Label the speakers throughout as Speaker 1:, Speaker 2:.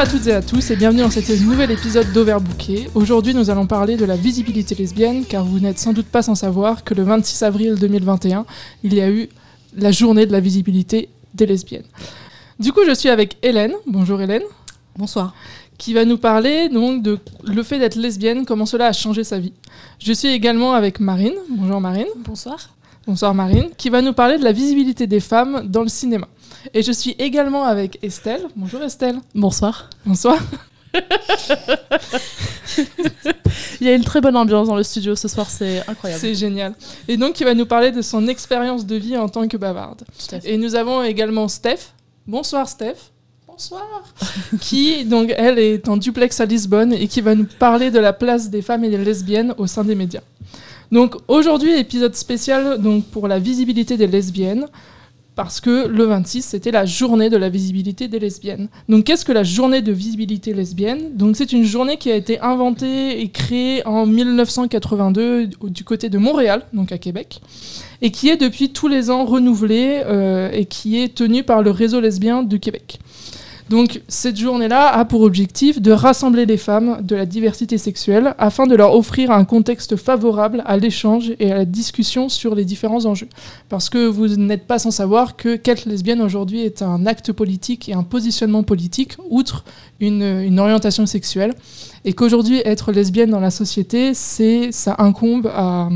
Speaker 1: À toutes et à tous et bienvenue dans cet nouvel épisode d'Overbooké. Aujourd'hui, nous allons parler de la visibilité lesbienne car vous n'êtes sans doute pas sans savoir que le 26 avril 2021, il y a eu la journée de la visibilité des lesbiennes. Du coup, je suis avec Hélène. Bonjour Hélène.
Speaker 2: Bonsoir.
Speaker 1: Qui va nous parler donc de le fait d'être lesbienne, comment cela a changé sa vie. Je suis également avec Marine. Bonjour Marine.
Speaker 2: Bonsoir.
Speaker 1: Bonsoir Marine, qui va nous parler de la visibilité des femmes dans le cinéma. Et je suis également avec Estelle. Bonjour Estelle.
Speaker 2: Bonsoir.
Speaker 1: Bonsoir.
Speaker 2: Il y a une très bonne ambiance dans le studio ce soir, c'est incroyable.
Speaker 1: C'est génial. Et donc, qui va nous parler de son expérience de vie en tant que bavarde. Et nous avons également Steph. Bonsoir Steph. Bonsoir. qui, donc, elle est en duplex à Lisbonne et qui va nous parler de la place des femmes et des lesbiennes au sein des médias. Donc, aujourd'hui, épisode spécial donc, pour la visibilité des lesbiennes parce que le 26, c'était la journée de la visibilité des lesbiennes. Donc qu'est-ce que la journée de visibilité lesbienne? Donc c'est une journée qui a été inventée et créée en 1982 du côté de Montréal, donc à Québec, et qui est depuis tous les ans renouvelée euh, et qui est tenue par le réseau lesbien du Québec. Donc cette journée-là a pour objectif de rassembler les femmes de la diversité sexuelle afin de leur offrir un contexte favorable à l'échange et à la discussion sur les différents enjeux. Parce que vous n'êtes pas sans savoir que qu'être lesbienne aujourd'hui est un acte politique et un positionnement politique, outre une, orientation sexuelle. Et qu'aujourd'hui, être lesbienne dans la société, c'est ça incombe à,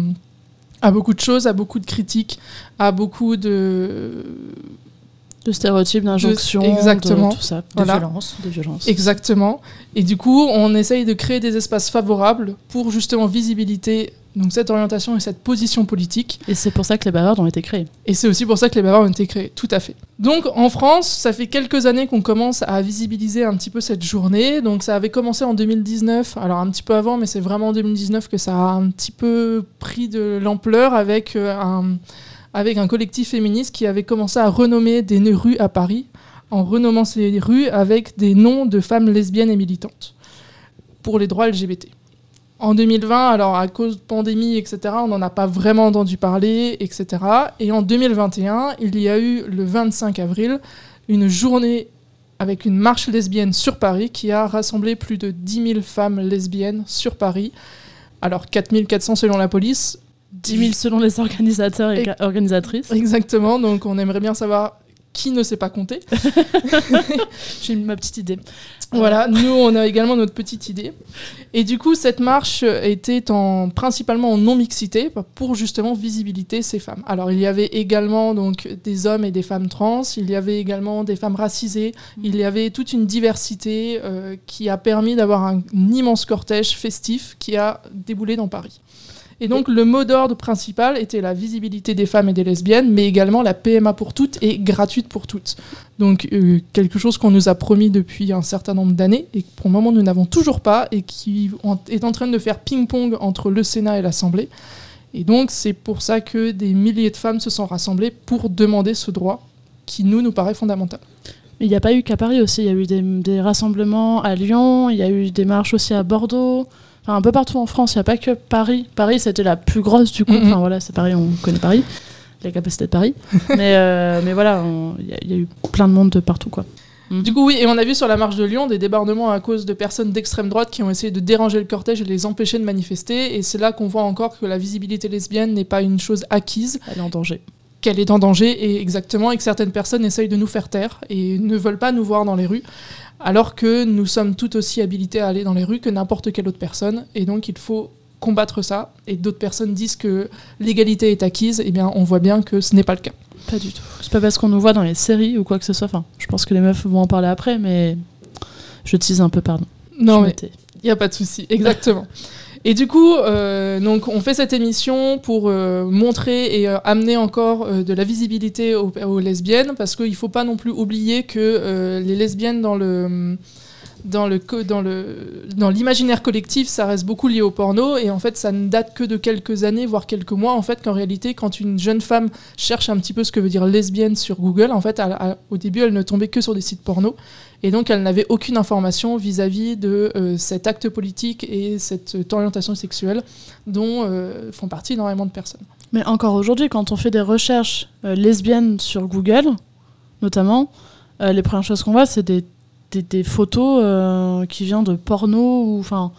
Speaker 1: à beaucoup de choses, à beaucoup de critiques, à beaucoup de
Speaker 2: de stéréotypes, d'injonctions,
Speaker 1: exactement.
Speaker 2: tout ça, de violence, de violence.
Speaker 1: Exactement. Et du coup, on essaye de créer des espaces favorables pour justement visibilité donc cette orientation et cette position politique.
Speaker 2: Et c'est pour ça que les bavards ont été créés.
Speaker 1: Et c'est aussi pour ça que les bavards ont été créés, tout à fait. Donc en France, ça fait quelques années qu'on commence à visibiliser un petit peu cette journée. Donc ça avait commencé en 2019, alors un petit peu avant, mais c'est vraiment en 2019 que ça a un petit peu pris de l'ampleur avec euh, un avec un collectif féministe qui avait commencé à renommer des rues à Paris, en renommant ces rues avec des noms de femmes lesbiennes et militantes pour les droits LGBT. En 2020, alors à cause de pandémie, etc., on n'en a pas vraiment entendu parler, etc. Et en 2021, il y a eu le 25 avril une journée avec une marche lesbienne sur Paris qui a rassemblé plus de 10 000 femmes lesbiennes sur Paris. Alors 4 400 selon la police,
Speaker 2: 10 000 selon les organisateurs et, organisatrices.
Speaker 1: Exactement, donc on aimerait bien savoir qui ne sait pas compter.
Speaker 2: J'ai ma petite idée.
Speaker 1: Voilà, nous on a également notre petite idée. Et du coup, cette marche était en, principalement en non-mixité pour justement visibilité ces femmes. Alors il y avait également donc des hommes et des femmes trans, il y avait également des femmes racisées, il y avait toute une diversité euh, qui a permis d'avoir un immense cortège festif qui a déboulé dans Paris. Et donc le mot d'ordre principal était la visibilité des femmes et des lesbiennes, mais également la PMA pour toutes et gratuite pour toutes. Donc euh, quelque chose qu'on nous a promis depuis un certain nombre d'années et que pour le moment nous n'avons toujours pas et qui est en train de faire ping-pong entre le Sénat et l'Assemblée. Et donc c'est pour ça que des milliers de femmes se sont rassemblées pour demander ce droit qui nous nous paraît fondamental.
Speaker 2: Il n'y a pas eu qu'à Paris aussi, il y a eu des, des rassemblements à Lyon, il y a eu des marches aussi à Bordeaux un peu partout en France, il n'y a pas que Paris. Paris, c'était la plus grosse du coup. Enfin voilà, c'est Paris, on connaît Paris, la capacité de Paris. mais, euh, mais voilà, il y, a eu plein de monde de partout quoi.
Speaker 1: Mm-hmm. Du coup, oui, et on a vu sur la marche de Lyon des débordements à cause de personnes d'extrême droite qui ont essayé de déranger le cortège et les empêcher de manifester. Et c'est là qu'on voit encore que la visibilité lesbienne n'est pas une chose acquise.
Speaker 2: Elle est en danger.
Speaker 1: Qu'elle est en danger, et exactement, et que certaines personnes essayent de nous faire taire et ne veulent pas nous voir dans les rues alors que nous sommes tout aussi habilités à aller dans les rues que n'importe quelle autre personne, et donc il faut combattre ça, et d'autres personnes disent que l'égalité est acquise, et eh bien on voit bien que ce n'est pas le cas.
Speaker 2: Pas du tout. C'est pas parce qu'on nous voit dans les séries ou quoi que ce soit, enfin, je pense que les meufs vont en parler après, mais je tease un peu, pardon.
Speaker 1: Non, mais il n'y a pas de souci, exactement. Et du coup, euh, donc on fait cette émission pour euh, montrer et euh, amener encore de la visibilité aux, lesbiennes, parce qu'il ne faut pas non plus oublier que les lesbiennes dans le dans le dans le dans l'imaginaire collectif, ça reste beaucoup lié au porno et en fait ça ne date que de quelques années voire quelques mois en fait qu'en réalité quand une jeune femme cherche un petit peu ce que veut dire lesbienne sur Google, en fait au début elle ne tombait que sur des sites porno et donc, elle n'avait aucune information vis-à-vis de euh, cet acte politique et cette euh, orientation sexuelle dont euh, font partie énormément de personnes.
Speaker 2: Mais encore aujourd'hui, quand on fait des recherches lesbiennes sur Google, notamment, les premières choses qu'on voit, c'est des des, photos qui viennent de porno ou enfin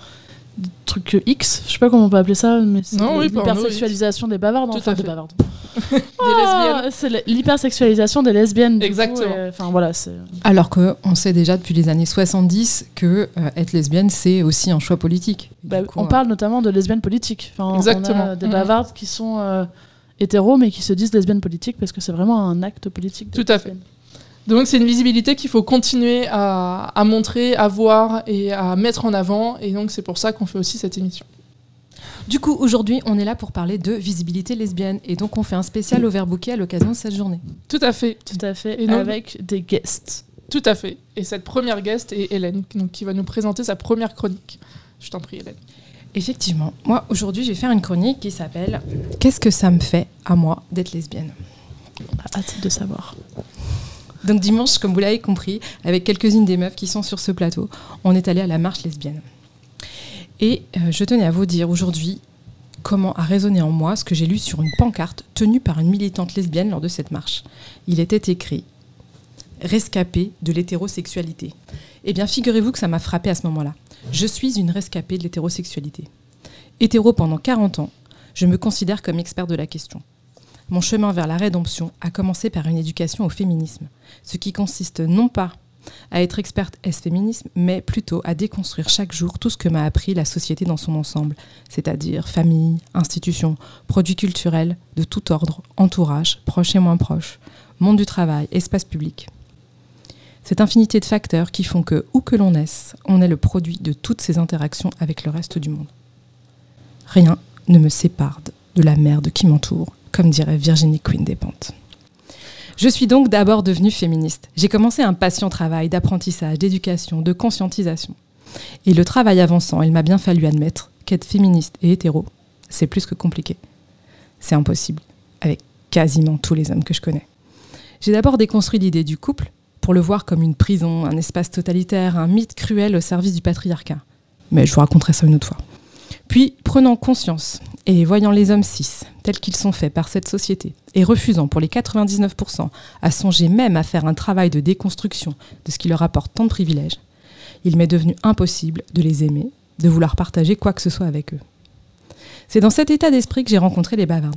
Speaker 2: truc X, je sais pas comment on peut appeler ça, mais c'est l'hypersexualisation des bavardes,
Speaker 1: Tout
Speaker 2: enfin
Speaker 1: des
Speaker 2: bavardes.
Speaker 1: des
Speaker 2: ah, lesbiennes. C'est l'hypersexualisation des lesbiennes.
Speaker 1: Exactement.
Speaker 2: Enfin voilà,
Speaker 3: Alors qu'on sait déjà depuis les années 70 que euh, être lesbienne c'est aussi un choix politique.
Speaker 2: Bah, on parle notamment de lesbiennes politiques. Enfin, Exactement. On a des mm-hmm. bavardes qui sont euh, hétéros mais qui se disent lesbiennes politiques parce que c'est vraiment un acte politique.
Speaker 1: Tout à fait. Donc c'est une visibilité qu'il faut continuer à, montrer, à voir et à mettre en avant. Et donc c'est pour ça qu'on fait aussi cette émission.
Speaker 3: Du coup, aujourd'hui, on est là pour parler de visibilité lesbienne. Et donc on fait un spécial overbooké à l'occasion de cette journée.
Speaker 1: Tout à fait.
Speaker 2: Tout à fait. Et avec des guests.
Speaker 1: Tout à fait. Et cette première guest est Hélène, donc, qui va nous présenter sa première chronique. Je t'en prie, Hélène.
Speaker 3: Effectivement. Moi, aujourd'hui, je vais faire une chronique qui s'appelle Qu'est-ce que ça me fait à moi d'être lesbienne?
Speaker 2: On a hâte de savoir.
Speaker 3: Donc dimanche, comme vous l'avez compris, avec quelques-unes des meufs qui sont sur ce plateau, on est allé à la marche lesbienne. Et euh, je tenais à vous dire aujourd'hui comment a résonné en moi ce que j'ai lu sur une pancarte tenue par une militante lesbienne lors de cette marche. Il était écrit Rescapée de l'hétérosexualité. Eh bien, figurez-vous que ça m'a frappé à ce moment-là. Je suis une rescapée de l'hétérosexualité. Hétéro pendant 40 ans, je me considère comme expert de la question. Mon chemin vers la rédemption a commencé par une éducation au féminisme, ce qui consiste non pas à être experte S-féminisme, mais plutôt à déconstruire chaque jour tout ce que m'a appris la société dans son ensemble, c'est-à-dire famille, institutions, produits culturels de tout ordre, entourage, proche et moins proche, monde du travail, espace public. Cette infinité de facteurs qui font que, où que l'on naisse, on est le produit de toutes ces interactions avec le reste du monde. Rien ne me sépare de la merde qui m'entoure comme dirait Virginie Quinn Despentes. Je suis donc d'abord devenue féministe. J'ai commencé un patient travail d'apprentissage, d'éducation, de conscientisation. Et le travail avançant, il m'a bien fallu admettre qu'être féministe et hétéro, c'est plus que compliqué. C'est impossible, avec quasiment tous les hommes que je connais. J'ai d'abord déconstruit l'idée du couple pour le voir comme une prison, un espace totalitaire, un mythe cruel au service du patriarcat. Mais je vous raconterai ça une autre fois. Puis, prenant conscience et voyant les hommes cis tels qu'ils sont faits par cette société, et refusant pour les 99% à songer même à faire un travail de déconstruction de ce qui leur apporte tant de privilèges, il m'est devenu impossible de les aimer, de vouloir partager quoi que ce soit avec eux. C'est dans cet état d'esprit que j'ai rencontré les bavards.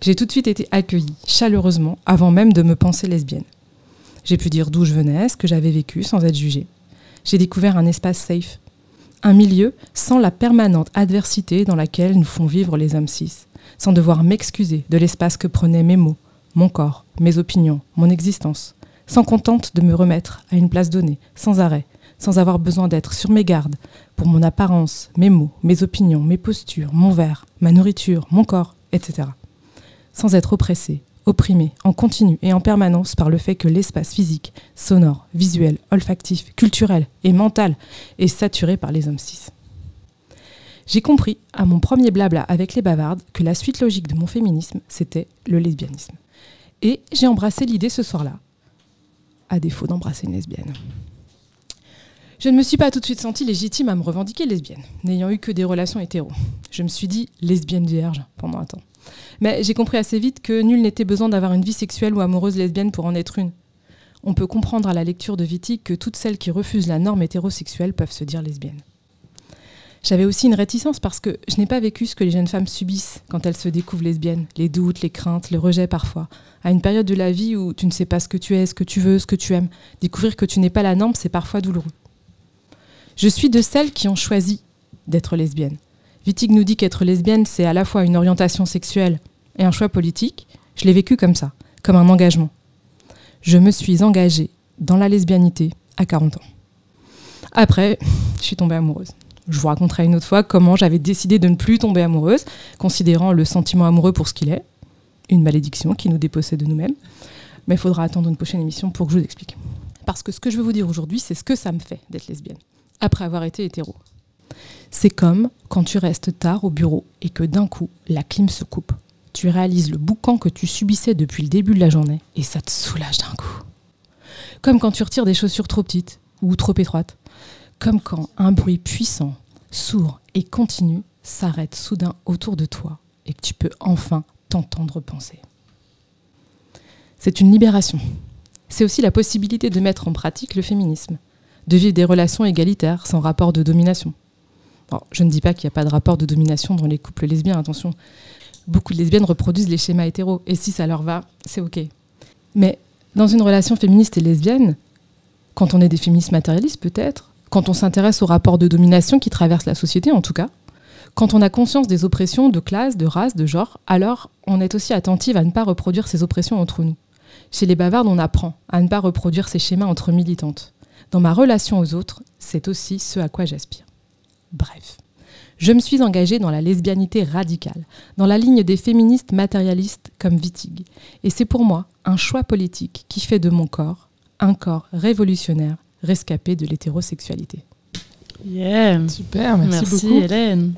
Speaker 3: J'ai tout de suite été accueillie, chaleureusement, avant même de me penser lesbienne. J'ai pu dire d'où je venais, ce que j'avais vécu sans être jugée. J'ai découvert un espace safe, un milieu sans la permanente adversité dans laquelle nous font vivre les hommes cis, sans devoir m'excuser de l'espace que prenaient mes mots, mon corps, mes opinions, mon existence, sans contente de me remettre à une place donnée, sans arrêt, sans avoir besoin d'être sur mes gardes pour mon apparence, mes mots, mes opinions, mes postures, mon verre, ma nourriture, mon corps, etc. Sans être oppressé, opprimé en continu et en permanence par le fait que l'espace physique, sonore, visuel, olfactif, culturel et mental est saturé par les hommes cis. J'ai compris, à mon premier blabla avec les bavardes, que la suite logique de mon féminisme, c'était le lesbianisme. Et j'ai embrassé l'idée ce soir-là, à défaut d'embrasser une lesbienne. Je ne me suis pas tout de suite sentie légitime à me revendiquer lesbienne, n'ayant eu que des relations hétéros. Je me suis dit lesbienne vierge pendant un temps. Mais j'ai compris assez vite que nul n'était besoin d'avoir une vie sexuelle ou amoureuse lesbienne pour en être une. On peut comprendre à la lecture de Wittig que toutes celles qui refusent la norme hétérosexuelle peuvent se dire lesbiennes. J'avais aussi une réticence parce que je n'ai pas vécu ce que les jeunes femmes subissent quand elles se découvrent lesbiennes, les doutes, les craintes, le rejet parfois. À une période de la vie où tu ne sais pas ce que tu es, ce que tu veux, ce que tu aimes, découvrir que tu n'es pas la norme, c'est parfois douloureux. Je suis de celles qui ont choisi d'être lesbiennes. Wittig nous dit qu'être lesbienne, c'est à la fois une orientation sexuelle et un choix politique. Je l'ai vécu comme ça, comme un engagement. Je me suis engagée dans la lesbianité à 40 ans. Après, je suis tombée amoureuse. Je vous raconterai une autre fois comment j'avais décidé de ne plus tomber amoureuse, considérant le sentiment amoureux pour ce qu'il est, une malédiction qui nous dépossède de nous-mêmes. Mais il faudra attendre une prochaine émission pour que je vous explique. Parce que ce que je veux vous dire aujourd'hui, c'est ce que ça me fait d'être lesbienne, après avoir été hétéro. C'est comme quand tu restes tard au bureau et que d'un coup, la clim se coupe. Tu réalises le boucan que tu subissais depuis le début de la journée et ça te soulage d'un coup. Comme quand tu retires des chaussures trop petites ou trop étroites. Comme quand un bruit puissant, sourd et continu s'arrête soudain autour de toi et que tu peux enfin t'entendre penser. C'est une libération. C'est aussi la possibilité de mettre en pratique le féminisme, de vivre des relations égalitaires, sans rapport de domination. Je ne dis pas qu'il n'y a pas de rapport de domination dans les couples lesbiens, attention. Beaucoup de lesbiennes reproduisent les schémas hétéros, et si ça leur va, c'est OK. Mais dans une relation féministe et lesbienne, quand on est des féministes matérialistes peut-être, quand on s'intéresse aux rapports de domination qui traversent la société en tout cas, quand on a conscience des oppressions de classe, de race, de genre, alors on est aussi attentive à ne pas reproduire ces oppressions entre nous. Chez les bavardes, on apprend à ne pas reproduire ces schémas entre militantes. Dans ma relation aux autres, c'est aussi ce à quoi j'aspire. Bref, je me suis engagée dans la lesbianité radicale, dans la ligne des féministes matérialistes comme Wittig. Et c'est pour moi un choix politique qui fait de mon corps un corps révolutionnaire rescapé de l'hétérosexualité.
Speaker 2: Yeah.
Speaker 1: Super, merci,
Speaker 2: merci
Speaker 1: beaucoup.
Speaker 2: Hélène.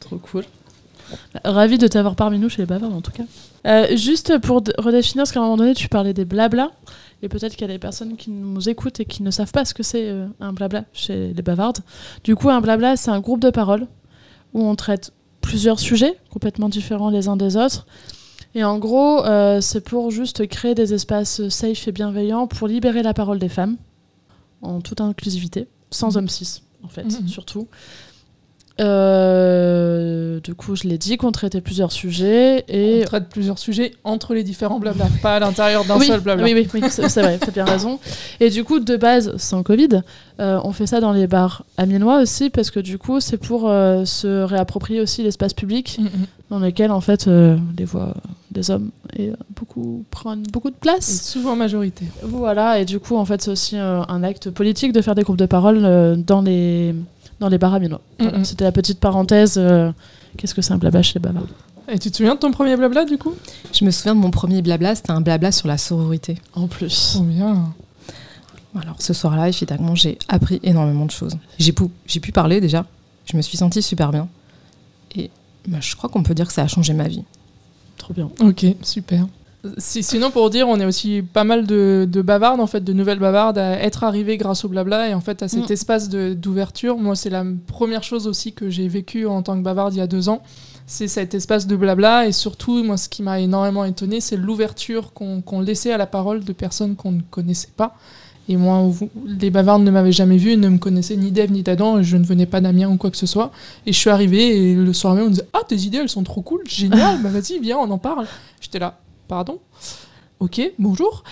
Speaker 2: Trop cool. Ravi de t'avoir parmi nous chez les bavards en tout cas. Euh, juste pour redéfinir, parce qu'à un moment donné tu parlais des blabla, et peut-être qu'il y a des personnes qui nous écoutent et qui ne savent pas ce que c'est euh, un blabla chez les bavardes. Du coup, un blabla, c'est un groupe de paroles où on traite plusieurs sujets complètement différents les uns des autres. Et en gros, euh, c'est pour juste créer des espaces safe et bienveillants pour libérer la parole des femmes en toute inclusivité, sans mmh. hommes cis en fait, mmh. surtout. Euh, du coup, je l'ai dit qu'on traitait plusieurs sujets et
Speaker 1: on traite plusieurs sujets entre les différents blabla, pas à l'intérieur d'un seul blabla.
Speaker 2: Oui, oui, oui c'est vrai, t'as bien raison. Et du coup, de base, sans Covid, euh, on fait ça dans les bars amiénois aussi parce que du coup, c'est pour euh, se réapproprier aussi l'espace public mm, mm. dans lequel en fait les voix des hommes et beaucoup prennent beaucoup de place. Et
Speaker 1: souvent majorité.
Speaker 2: Voilà, et du coup, en fait, c'est aussi un acte politique de faire des groupes de parole dans les dans les baraminois. C'était la petite parenthèse. Euh, qu'est-ce que c'est un blabla chez les bavards
Speaker 1: Et tu te souviens de ton premier blabla du coup?
Speaker 3: Je me souviens de mon premier blabla, c'était un blabla sur la sororité.
Speaker 2: En plus.
Speaker 1: Trop bien.
Speaker 3: Alors ce soir-là, évidemment, j'ai appris énormément de choses. J'ai pu, j'ai pu parler déjà, je me suis sentie super bien. Et bah, je crois qu'on peut dire que ça a changé ma vie.
Speaker 2: Trop bien.
Speaker 1: Ok, super sinon, pour dire, on est aussi pas mal de, bavardes, en fait, de nouvelles bavardes à être arrivées grâce au blabla et en fait à cet mm. espace d'ouverture. Moi, c'est la première chose aussi que j'ai vécu en tant que bavarde il y a deux ans. C'est cet espace de blabla et surtout, moi, ce qui m'a énormément étonné, c'est l'ouverture qu'on laissait à la parole de personnes qu'on ne connaissait pas. Et moi, les bavardes ne m'avaient jamais vu, ne me connaissaient ni d'Eve ni d'Adam, je ne venais pas d'Amiens ou quoi que ce soit. Et je suis arrivée et le soir même, on me disait Ah, tes idées, elles sont trop cool, génial, bah vas-y, viens, on en parle. J'étais là, pardon Ok, bonjour.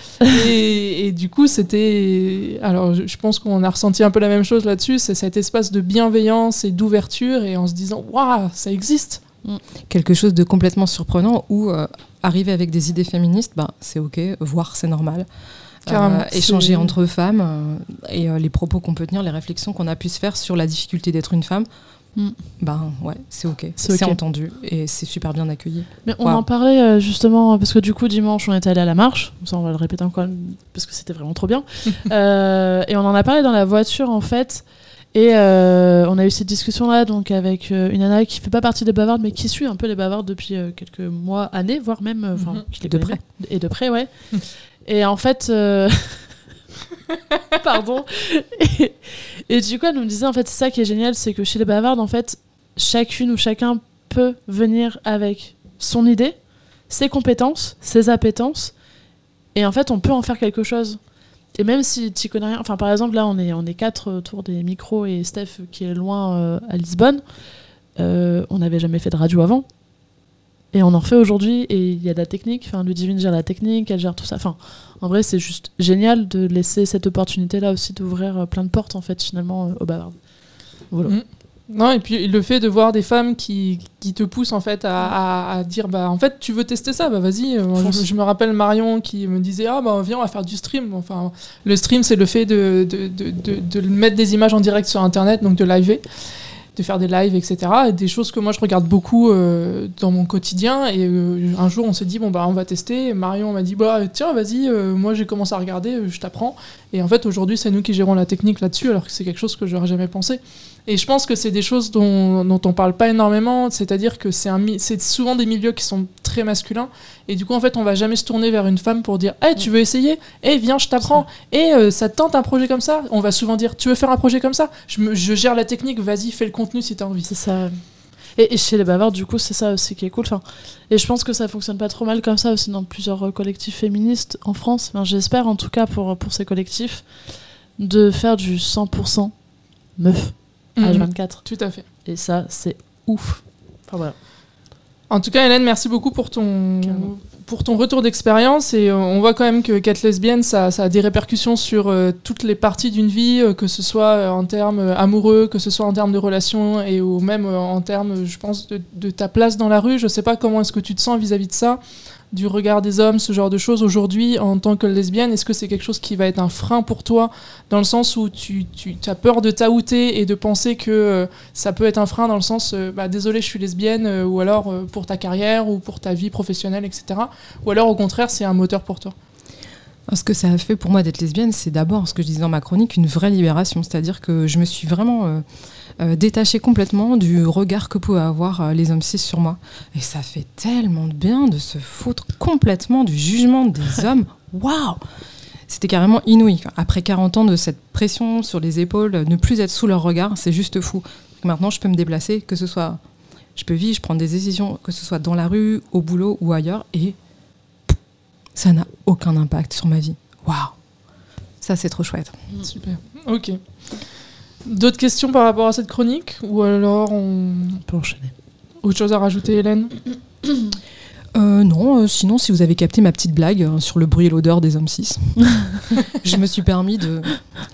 Speaker 1: et, du coup, c'était. Alors, je, pense qu'on a ressenti un peu la même chose là-dessus. C'est cet espace de bienveillance et d'ouverture, et en se disant Waouh, ça existe
Speaker 3: mm. Quelque chose de complètement surprenant où euh, arriver avec des idées féministes, ben, c'est ok, voir, c'est normal. Euh, échanger entre femmes euh, et les propos qu'on peut tenir, les réflexions qu'on a pu se faire sur la difficulté d'être une femme, Mm. Ben ouais, c'est ok, c'est entendu et c'est super bien accueilli.
Speaker 2: Mais on en parlait euh, justement parce que du coup dimanche on est allé à la marche, ça on va le répéter encore parce que c'était vraiment trop bien. Euh, et on en a parlé dans la voiture en fait. Et euh, on a eu cette discussion là donc avec une nana qui fait pas partie des bavardes mais qui suit un peu les bavardes depuis quelques mois, années, voire même enfin
Speaker 3: mm-hmm. de près.
Speaker 2: Et de près ouais. et en fait Pardon. Et, du coup, elle nous disait, en fait, c'est ça qui est génial, c'est que chez les bavardes, en fait, chacune ou chacun peut venir avec son idée, ses compétences, ses appétences, et en fait, on peut en faire quelque chose. Et même si tu connais rien, enfin, par exemple, là, on est, on est quatre autour des micros et Steph qui est loin euh, à Lisbonne, euh, on n'avait jamais fait de radio avant. Et on en fait aujourd'hui, et il y a de la technique. Enfin, Ludivine gère la technique, elle gère tout ça. Enfin, en vrai, c'est juste génial de laisser cette opportunité-là aussi d'ouvrir euh, plein de portes, en fait, finalement, euh, au Bavard.
Speaker 1: Voilà. Mm. Non, et puis le fait de voir des femmes qui, qui te poussent en fait à, à, dire bah en fait tu veux tester ça bah vas-y euh, je, me rappelle Marion qui me disait ah bah viens on va faire du stream enfin le stream c'est le fait de de, de, de, de, mettre des images en direct sur internet donc de live de faire des lives, etc. Et des choses que moi je regarde beaucoup euh, dans mon quotidien. Et euh, un jour on s'est dit, bon bah on va tester. Marion m'a dit, bah tiens, vas-y, euh, moi j'ai commencé à regarder, je t'apprends. Et en fait aujourd'hui c'est nous qui gérons la technique là-dessus, alors que c'est quelque chose que j'aurais jamais pensé. Et je pense que c'est des choses dont, dont on parle pas énormément, c'est-à-dire que c'est souvent des milieux qui sont très masculins, et du coup en fait on va jamais se tourner vers une femme pour dire hey, tu veux essayer? Eh viens je t'apprends Et eh, ça te tente un projet comme ça? On va souvent dire tu veux faire un projet comme ça? Je, je gère la technique, vas-y fais le contenu si tu as envie.
Speaker 2: C'est ça. Et, chez les bavards, du coup, c'est ça aussi qui est cool. Enfin, et je pense que ça fonctionne pas trop mal comme ça aussi dans plusieurs collectifs féministes en France. Enfin, J'espère en tout cas pour, pour ces collectifs. de faire du 100% meuf
Speaker 1: Mhm.
Speaker 2: H24.
Speaker 1: Tout à fait.
Speaker 2: Et ça, c'est ouf. Enfin voilà.
Speaker 1: En tout cas, Hélène, merci beaucoup pour ton,
Speaker 2: Carrément.
Speaker 1: pour ton retour d'expérience. Et euh, on voit quand même que qu'être lesbienne, ça, ça a des répercussions sur euh, toutes les parties d'une vie, euh, que ce soit en termes amoureux, que ce soit en termes de relations, et ou même euh, en termes, je pense, de, de ta place dans la rue. Je sais pas comment est-ce que tu te sens vis-à-vis de ça, du regard des hommes, ce genre de choses. Aujourd'hui, en tant que lesbienne, est-ce que c'est quelque chose qui va être un frein pour toi, dans le sens où tu, tu as peur de t'outer et de penser que euh, ça peut être un frein dans le sens, euh, bah, désolé, je suis lesbienne, euh, ou alors pour ta carrière, ou pour ta vie professionnelle, etc. Ou alors au contraire, c'est un moteur pour toi?
Speaker 3: Ce que ça a fait pour moi d'être lesbienne, c'est d'abord, ce que je disais dans ma chronique, une vraie libération. C'est-à-dire que je me suis vraiment euh, euh, détachée complètement du regard que pouvaient avoir euh, les hommes cis sur moi. Et ça fait tellement de bien de se foutre complètement du jugement des hommes. Waouh C'était carrément inouï. Après 40 ans de cette pression sur les épaules, ne plus être sous leur regard, c'est juste fou. Maintenant, je peux me déplacer, que ce soit. Je peux vivre, je prends des décisions, que ce soit dans la rue, au boulot ou ailleurs, et ça n'a aucun impact sur ma vie. Waouh Ça, c'est trop chouette.
Speaker 1: Super. Ok. D'autres questions par rapport à cette chronique Ou alors on...
Speaker 2: On peut enchaîner.
Speaker 1: autre chose à rajouter, Hélène?
Speaker 3: Euh, non, euh, sinon, si vous avez capté ma petite blague euh, sur le bruit et l'odeur des hommes cis, je me suis permis de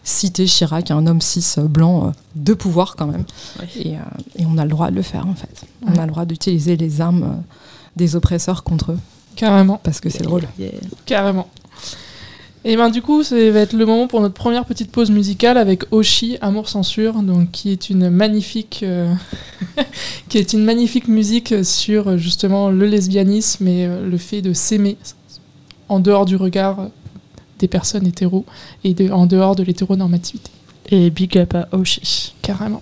Speaker 3: citer Chirac, un homme cis blanc euh, de pouvoir quand même. Et, euh, et on a le droit de le faire en fait. On a le droit d'utiliser les armes euh, des oppresseurs contre eux,
Speaker 1: Carrément.
Speaker 3: parce que c'est drôle.
Speaker 2: Yeah.
Speaker 1: Carrément. Et ben du coup, ça va être le moment pour notre première petite pause musicale avec Oshi, Amour Censure, donc qui est une magnifique, euh, qui est une magnifique musique sur justement le lesbianisme et euh, le fait de s'aimer en dehors du regard des personnes hétéros et de- en dehors de l'hétéronormativité.
Speaker 2: Et big up à Oshi.
Speaker 1: Carrément.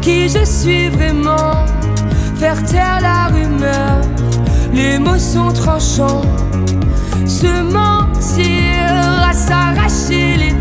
Speaker 4: Qui je suis vraiment. Faire taire la rumeur. Les mots sont tranchants. Se mentir à s'arracher les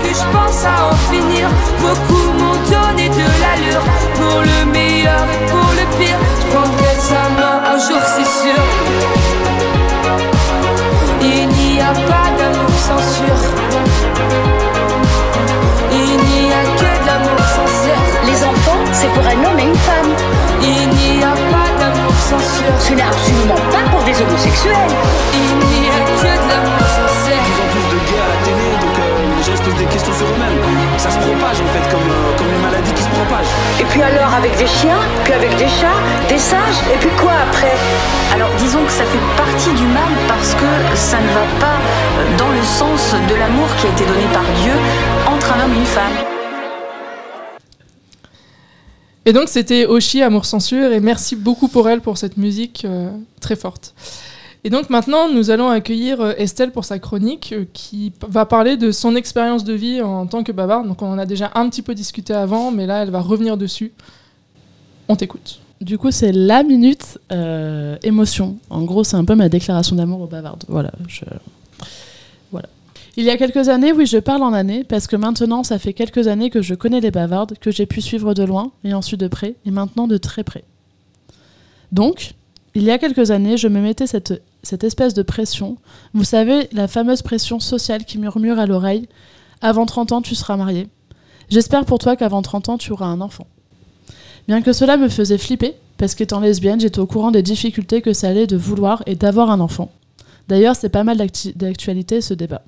Speaker 4: que je pense à en finir. Beaucoup m'ont donné de l'allure. Pour le meilleur et pour le pire Je prendrai sa main un jour c'est sûr. Il n'y a pas d'amour censure Il n'y a que de l'amour sincère
Speaker 5: Les enfants, c'est pour un homme et une femme.
Speaker 4: Il n'y a pas d'amour censure
Speaker 5: Ce n'est absolument pas pour des homosexuels.
Speaker 4: Il n'y a que de l'amour
Speaker 6: questions sur eux-mêmes. Ça se propage en fait, comme, euh, comme les maladies qui se propagent.
Speaker 5: Et puis alors avec des chiens, puis avec des chats, des singes, et puis quoi après?
Speaker 7: Alors disons que ça fait partie du mal parce que ça ne va pas euh, dans le sens de l'amour qui a été donné par Dieu entre un homme et une femme.
Speaker 1: Et donc c'était Oshi Amour Censure et merci beaucoup pour elle pour cette musique euh, très forte. Et donc maintenant nous allons accueillir euh, Estelle pour sa chronique euh, qui va parler de son expérience de vie en tant que bavarde. Donc on en a déjà un petit peu discuté avant mais là elle va revenir dessus. On t'écoute.
Speaker 2: Du coup, c'est la minute euh, émotion. En gros, c'est un peu ma déclaration d'amour aux bavardes. Voilà, voilà. Il y a quelques années, oui, je parle en années, parce que maintenant, ça fait quelques années que je connais les bavardes, que j'ai pu suivre de loin, et ensuite de près, et maintenant de très près. Donc, il y a quelques années, je me mettais cette, cette espèce de pression. Vous savez, la fameuse pression sociale qui murmure à l'oreille Avant 30 ans, tu seras marié. J'espère pour toi qu'avant 30 ans, tu auras un enfant. Bien que cela me faisait flipper, parce qu'étant lesbienne, j'étais au courant des difficultés que ça allait de vouloir et d'avoir un enfant. D'ailleurs, c'est pas mal d'actualité ce débat.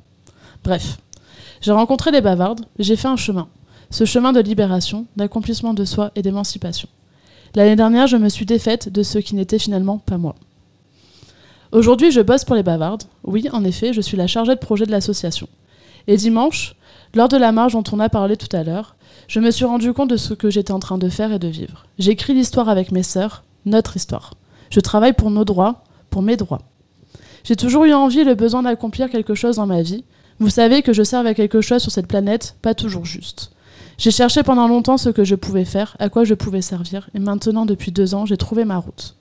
Speaker 2: Bref, j'ai rencontré les bavardes, j'ai fait un chemin. Ce chemin de libération, d'accomplissement de soi et d'émancipation. L'année dernière, je me suis défaite de ce qui n'était finalement pas moi. Aujourd'hui, je bosse pour les bavardes. Oui, en effet, je suis la chargée de projet de l'association. Et dimanche, lors de la marche dont on a parlé tout à l'heure, je me suis rendu compte de ce que j'étais en train de faire et de vivre. J'écris l'histoire avec mes sœurs, notre histoire. Je travaille pour nos droits, pour mes droits. J'ai toujours eu envie et le besoin d'accomplir quelque chose dans ma vie. Vous savez que je serve à quelque chose sur cette planète, pas toujours juste. J'ai cherché pendant longtemps ce que je pouvais faire, à quoi je pouvais servir, et maintenant, depuis deux ans, j'ai trouvé ma route.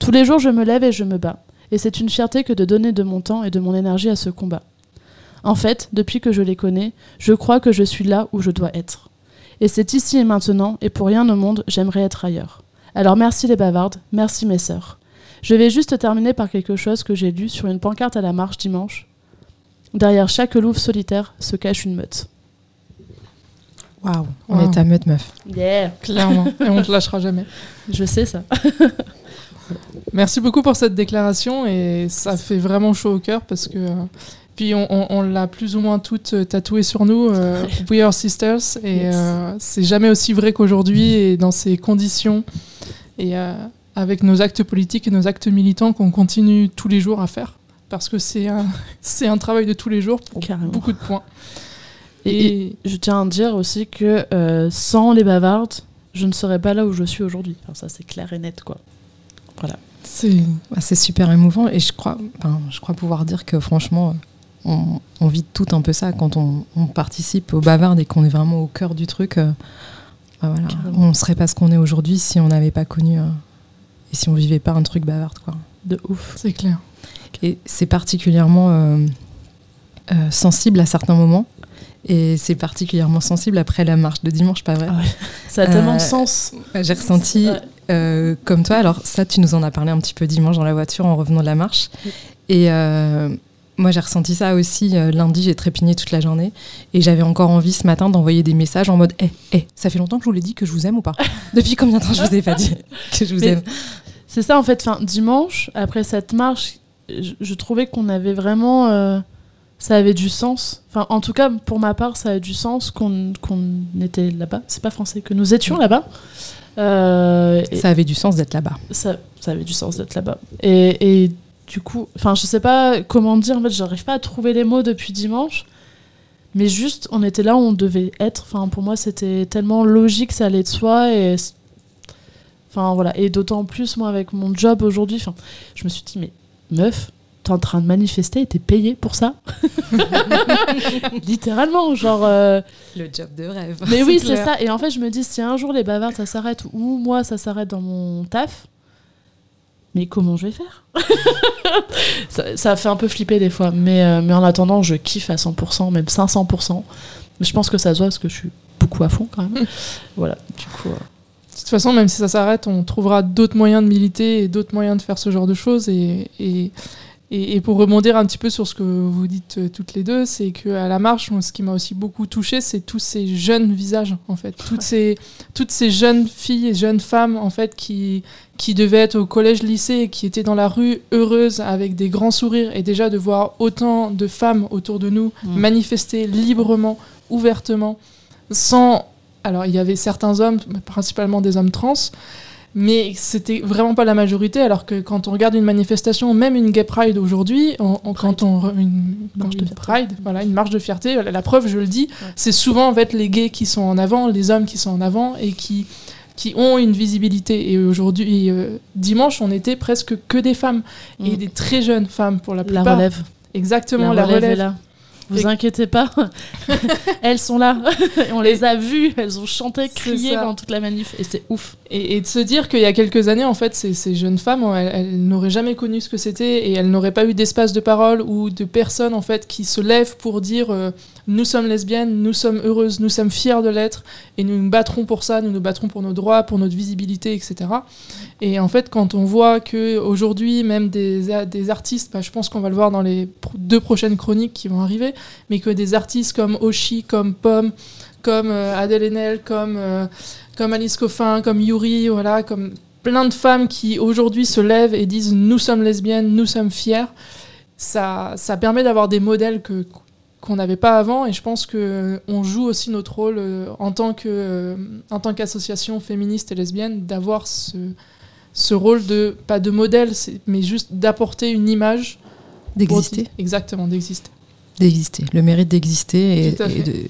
Speaker 2: Tous les jours, je me lève et je me bats. Et c'est une fierté que de donner de mon temps et de mon énergie à ce combat. En fait, depuis que je les connais, je crois que je suis là où je dois être. Et c'est ici et maintenant, et pour rien au monde, j'aimerais être ailleurs. Alors merci les bavardes, merci mes sœurs. Je vais juste terminer par quelque chose que j'ai lu sur une pancarte à la marche dimanche. Derrière chaque louve solitaire se cache une meute.
Speaker 3: Waouh, on
Speaker 1: Wow.
Speaker 3: est à meute meuf.
Speaker 2: Yeah
Speaker 1: Clairement. et on te lâchera jamais.
Speaker 2: Je sais ça.
Speaker 1: Merci beaucoup pour cette déclaration et ça fait vraiment chaud au cœur parce que. Puis on, on- on l'a plus ou moins toutes euh, tatoué sur nous, euh, We Are Sisters, et
Speaker 2: Yes.
Speaker 1: euh, c'est jamais aussi vrai qu'aujourd'hui et dans ces conditions et euh, avec nos actes politiques et nos actes militants qu'on continue tous les jours à faire parce que c'est un, c'est un travail de tous les jours pour
Speaker 2: Carrément.
Speaker 1: beaucoup de points.
Speaker 2: Et, je tiens à dire aussi que sans les bavardes, je ne serais pas là où je suis aujourd'hui. Enfin, ça, c'est clair et net, quoi.
Speaker 3: Ah, c'est super émouvant et je crois, je crois pouvoir dire que franchement, on, on vit tout un peu ça quand on, on participe au bavard et qu'on est vraiment au cœur du truc. euh, bah voilà, on serait pas ce qu'on est aujourd'hui si on n'avait pas connu euh, et si on vivait pas un truc bavard, quoi.
Speaker 2: De ouf.
Speaker 1: c'est clair.
Speaker 3: Et c'est particulièrement euh, sensible à certains moments. Et c'est particulièrement sensible après la marche de dimanche, pas vrai?
Speaker 2: Ah ouais. Ça a tellement de sens.
Speaker 3: J'ai ressenti. Euh, comme toi. Alors ça, tu nous en as parlé un petit peu dimanche dans la voiture en revenant de la marche.
Speaker 2: Oui.
Speaker 3: Et euh, moi, j'ai ressenti ça aussi euh, lundi. J'ai trépigné toute la journée et j'avais encore envie ce matin d'envoyer des messages en mode, hé, hé, ça fait longtemps que je vous l'ai dit que je vous aime ou pas? Depuis combien de temps je vous ai pas dit que je vous
Speaker 2: Mais
Speaker 3: aime?
Speaker 2: C'est ça, en fait. Enfin, dimanche, après cette marche, je, je trouvais qu'on avait vraiment. euh, ça avait du sens. Enfin, en tout cas, pour ma part, ça a du sens qu'on qu'on était là-bas. C'est pas français, que nous étions là-bas. Euh,
Speaker 3: Ça avait du sens d'être là-bas.
Speaker 2: ça, ça avait du sens d'être là-bas. Et, et du coup, enfin, je sais pas comment dire, en fait, j'arrive pas à trouver les mots depuis dimanche. Mais juste, on était là où on devait être. Enfin, pour moi, c'était tellement logique, ça allait de soi. Et, enfin, voilà. Et d'autant plus, moi, avec mon job aujourd'hui, enfin, je me suis dit, mais meuf, t'es en train de manifester et t'es payée pour ça Littéralement, genre. euh,
Speaker 3: Le job de rêve.
Speaker 2: mais oui,
Speaker 3: C'est
Speaker 2: ça. Et en fait, je me dis, si un jour les bavards, ça s'arrête, ou moi, ça s'arrête dans mon taf, mais comment je vais faire? Ça, ça fait un peu flipper des fois. Mais, euh, mais en attendant, je kiffe à 100%, même 500%. Mais je pense que ça se voit parce que je suis beaucoup à fond quand même. voilà, du coup. euh,
Speaker 1: De toute façon, même si ça s'arrête, on trouvera d'autres moyens de militer et d'autres moyens de faire ce genre de choses. Et, et, Et, pour rebondir un petit peu sur ce que vous dites euh, toutes les deux, c'est qu'à la marche, ce qui m'a aussi beaucoup touché, c'est tous ces jeunes visages, en fait. Toutes, ces, toutes ces jeunes filles et jeunes femmes, en fait, qui, qui devaient être au collège-lycée et qui étaient dans la rue heureuses avec des grands sourires. Et déjà de voir autant de femmes autour de nous mm. manifester librement, ouvertement, sans... Alors, il y avait certains hommes, principalement des hommes trans, mais c'était vraiment pas la majorité alors que quand on regarde une manifestation même une gay pride aujourd'hui quand on une marche de pride voilà une marche de fierté la, preuve je le dis c'est souvent en fait les gays qui sont en avant les hommes qui sont en avant et qui qui ont une visibilité. Et aujourd'hui euh, dimanche on était presque que des femmes et mm. des très jeunes femmes pour la plupart.
Speaker 2: la relève.
Speaker 1: Exactement la, relève, là.
Speaker 2: Vous inquiétez pas, elles sont là. on les a vues, elles ont chanté, crié pendant toute la manif, et c'est ouf.
Speaker 1: Et, de se dire qu'il y a quelques années, en fait, ces, jeunes femmes, elles, n'auraient jamais connu ce que c'était, et elles n'auraient pas eu d'espace de parole ou de personnes en fait qui se lèvent pour dire euh, nous sommes lesbiennes, nous sommes heureuses, nous sommes fiers de l'être, et nous nous battrons pour ça, nous nous battrons pour nos droits, pour notre visibilité, etc. Et en fait, quand on voit que aujourd'hui, même des, des artistes, bah, je pense qu'on va le voir dans les deux prochaines chroniques qui vont arriver, mais que des artistes comme Oshi, comme Pomme, comme euh, Adèle Haenel, comme, euh, comme Alice Coffin, comme Yuri, voilà, comme plein de femmes qui aujourd'hui se lèvent et disent nous sommes lesbiennes, nous sommes fiers. Ça, ça permet d'avoir des modèles que qu'on n'avait pas avant et je pense que on joue aussi notre rôle euh, en tant que en tant qu'association féministe et lesbienne d'avoir ce, ce rôle de pas de modèle mais juste d'apporter une image
Speaker 3: d'exister.
Speaker 1: exactement d'exister.
Speaker 3: D'exister, le mérite d'exister et, de,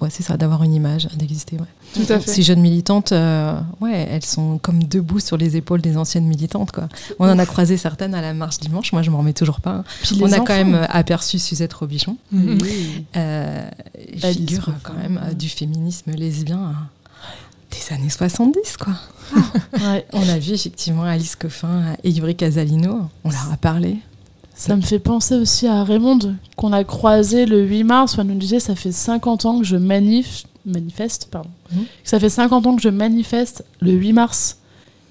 Speaker 3: ouais, c'est ça, d'avoir une image, d'exister. Ouais.
Speaker 1: Tout à fait.
Speaker 3: Ces jeunes militantes, euh, ouais, elles sont comme debout sur les épaules des anciennes militantes. Quoi. On en a croisé certaines à la marche dimanche, moi je m'en remets toujours pas. Hein. On a quand même euh, aperçu Suzette Robichon, mmh. euh, figure quand même du féminisme lesbien hein. des années 70. Quoi. ouais. On a vu effectivement Alice Coffin et Ivry Casalino, on leur a parlé.
Speaker 2: Ça me fait penser aussi à Raymond, qu'on a croisé le 8 mars, où elle nous disait ça fait 50 ans que je manif... manifeste. Pardon. Mhm. Ça fait 50 ans que je manifeste le 8 mars.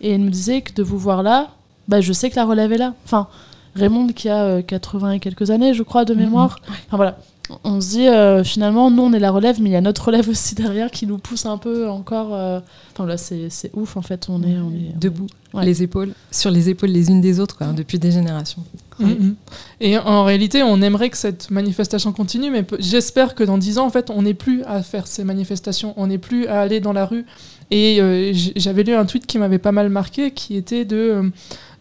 Speaker 2: Et elle nous disait que de vous voir là, bah, je sais que la relève est là. Enfin, Raymond qui a 80 euh, et quelques années, je crois, de mhm. mémoire. Enfin voilà, on se dit euh, finalement, nous on est la relève, mais il y a notre relève aussi derrière qui nous pousse un peu encore. Euh, enfin là, c'est ouf en fait, on est, on est
Speaker 3: debout, les épaules, sur les épaules les unes des autres, quoi, depuis des générations.
Speaker 1: Mm-hmm. Et en réalité, on aimerait que cette manifestation continue, mais j'espère que dans dix ans, en fait, on n'est plus à faire ces manifestations, on n'est plus à aller dans la rue. Et euh, j'avais lu un tweet qui m'avait pas mal marqué, qui était de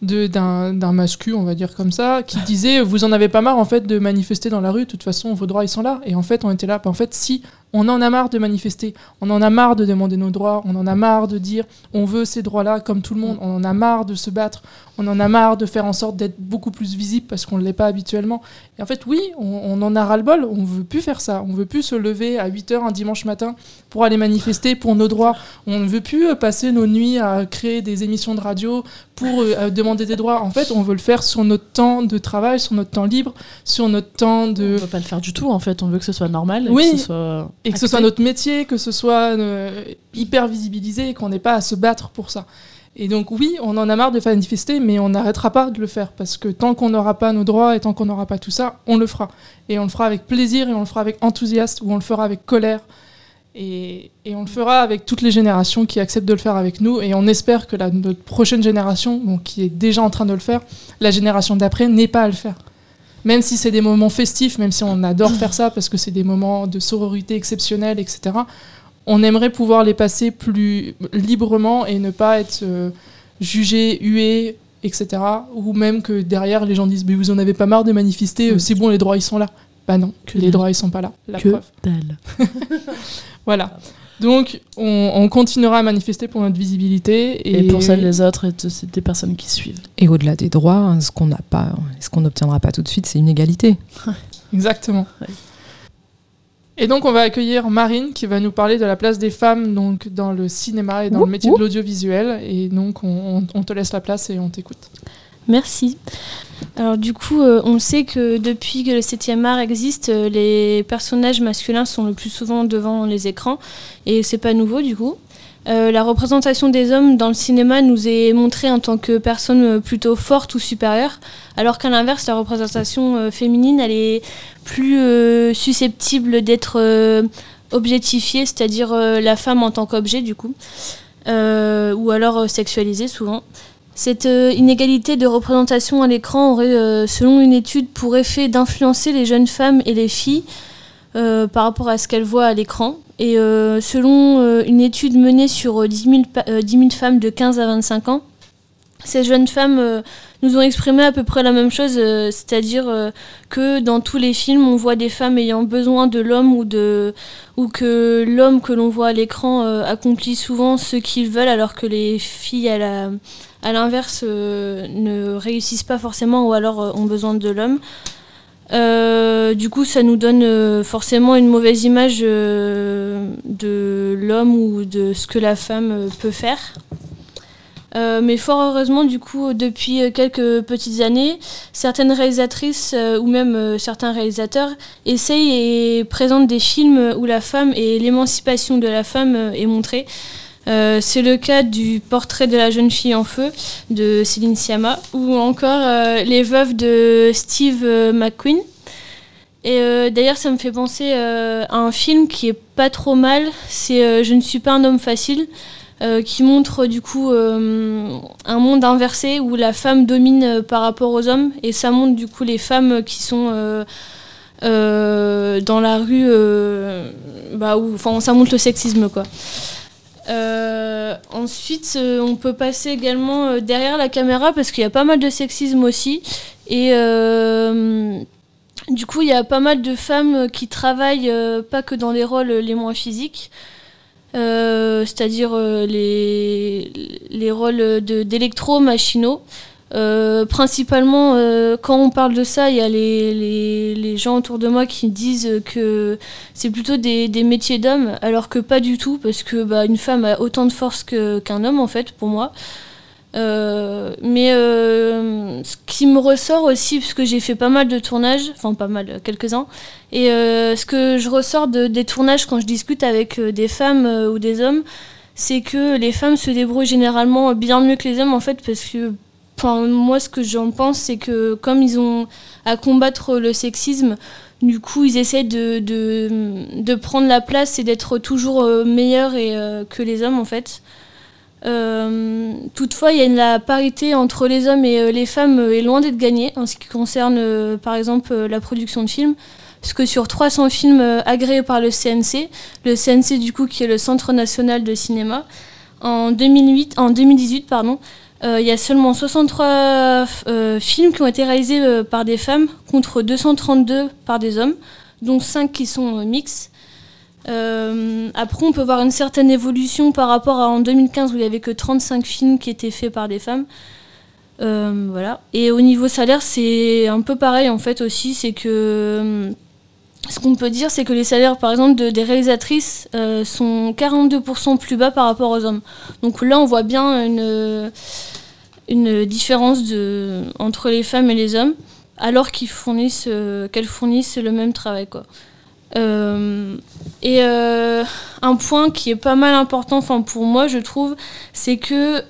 Speaker 1: d'un mascu, on va dire comme ça, qui disait vous en avez pas marre en fait de manifester dans la rue, de toute façon vos droits ils sont là. Et en fait on était là, en fait si on en a marre de manifester, on en a marre de demander nos droits, on en a marre de dire on veut ces droits-là comme tout le monde, on en a marre de se battre, on en a marre de faire en sorte d'être beaucoup plus visible parce qu'on ne l'est pas habituellement. Et en fait, oui, on, en a ras-le-bol, on veut plus faire ça, on veut plus se lever à 8h un dimanche matin pour aller manifester pour nos droits, on ne veut plus euh, passer nos nuits à créer des émissions de radio pour euh, demander des droits. En fait, on veut le faire sur notre temps de travail, sur notre temps libre, sur notre temps de...
Speaker 2: On veut pas le faire du tout, en fait, on veut que ce soit normal.
Speaker 1: Oui,
Speaker 2: que ce soit
Speaker 1: et que ce soit notre métier, que ce soit euh, hyper visibilisé et qu'on n'ait pas à se battre pour ça. Et donc oui, on en a marre de manifester, mais on n'arrêtera pas de le faire parce que tant qu'on n'aura pas nos droits et tant qu'on n'aura pas tout ça, on le fera. Et on le fera avec plaisir et on le fera avec enthousiasme ou on le fera avec colère. Et, on le fera avec toutes les générations qui acceptent de le faire avec nous. Et on espère que la, notre prochaine génération, qui est déjà en train de le faire, la génération d'après, n'ait pas à le faire même si c'est des moments festifs, même si on adore faire ça parce que c'est des moments de sororité exceptionnels, etc., on aimerait pouvoir les passer plus librement et ne pas être euh, jugé, hué, etc. Ou même que derrière les gens disent mais vous en avez pas marre de manifester, euh, c'est bon les droits ils sont là. Bah non, que les droits ils sont pas là. La
Speaker 2: que
Speaker 1: preuve. voilà. Donc, on, continuera à manifester pour notre visibilité.
Speaker 2: Et, pour celle des autres et des personnes qui suivent.
Speaker 3: Et au-delà des droits, hein, ce qu'on n'a pas, ce qu'on n'obtiendra pas tout de suite, c'est une égalité.
Speaker 1: Exactement. Et donc, on va accueillir Marine qui va nous parler de la place des femmes donc, dans le cinéma et dans le métier de l'audiovisuel. Et donc, on, on te laisse la place et on t'écoute.
Speaker 8: Merci. Alors du coup, euh, on sait que depuis que le 7e art existe, euh, les personnages masculins sont le plus souvent devant les écrans et c'est pas nouveau du coup. la représentation des hommes dans le cinéma nous est montrée en tant que personnes plutôt fortes ou supérieures, alors qu'à l'inverse, la représentation féminine, elle est plus susceptible d'être objectifiée, c'est-à-dire la femme en tant qu'objet du coup, ou alors sexualisée souvent. Cette inégalité de représentation à l'écran aurait, selon une étude, pour effet d'influencer les jeunes femmes et les filles euh, par rapport à ce qu'elles voient à l'écran. Et euh, selon euh, une étude menée sur 10 000, femmes de 15 à 25 ans, ces jeunes femmes nous ont exprimé à peu près la même chose, c'est-à-dire que dans tous les films, on voit des femmes ayant besoin de l'homme ou, ou que l'homme que l'on voit à l'écran accomplit souvent ce qu'ils veulent, alors que les filles, à l'inverse, ne réussissent pas forcément ou alors ont besoin de l'homme. Euh, du coup, ça nous donne euh, forcément une mauvaise image euh, de l'homme ou de ce que la femme peut faire. mais fort heureusement, du coup, depuis quelques petites années, certaines réalisatrices ou même certains réalisateurs essayent et présentent des films où la femme et l'émancipation de la femme est montrée. Euh, c'est le cas du portrait de la jeune fille en feu de Céline Sciamma ou encore euh, Les veuves de Steve euh, McQueen. Et d'ailleurs, ça me fait penser à un film qui est pas trop mal. C'est Je ne suis pas un homme facile, qui montre du coup un monde inversé où la femme domine par rapport aux hommes. Et ça montre du coup les femmes qui sont dans la rue, bah, ça montre le sexisme quoi. Euh, ensuite, euh, on peut passer également euh, derrière la caméra parce qu'il y a pas mal de sexisme aussi. Et du coup, il y a pas mal de femmes qui travaillent pas que dans les rôles les moins physiques. c'est-à-dire les, les rôles d'électro-machinaux. Euh, principalement, euh, quand on parle de ça, il y a les, les, les, gens autour de moi qui disent que c'est plutôt des, des métiers d'hommes, alors que pas du tout, parce que bah, une femme a autant de force qu'un homme, en fait, pour moi. Euh, mais ce qui me ressort aussi, parce que j'ai fait pas mal de tournages, enfin pas mal, quelques-uns, et ce que je ressors de, des tournages quand je discute avec des femmes ou des hommes, c'est que les femmes se débrouillent généralement bien mieux que les hommes, en fait, parce que moi, ce que j'en pense, c'est que comme ils ont à combattre le sexisme, du coup, ils essaient de, de, prendre la place et d'être toujours euh, meilleurs et, euh, que les hommes, en fait. Euh, toutefois, il y a la parité entre les hommes et les femmes est loin d'être gagnée en ce qui concerne, par exemple, la production de films. Parce que sur 300 films agréés par le CNC, le CNC, du coup, qui est le Centre national de cinéma, en, 2008, en 2018, pardon, il y a seulement 63 euh, films qui ont été réalisés euh, par des femmes contre 232 par des hommes, dont 5 qui sont mix. après, on peut voir une certaine évolution par rapport à en 2015 où il n'y avait que 35 films qui étaient faits par des femmes. voilà. Et au niveau salaire, c'est un peu pareil en fait aussi, c'est que ce qu'on peut dire, c'est que les salaires, par exemple, de, des réalisatrices sont 42% plus bas par rapport aux hommes. Donc là, on voit bien une, une différence de, entre les femmes et les hommes, alors fournissent, euh, qu'elles fournissent le même travail. Quoi. Euh, et euh, un point qui est pas mal important, pour moi je trouve, c'est que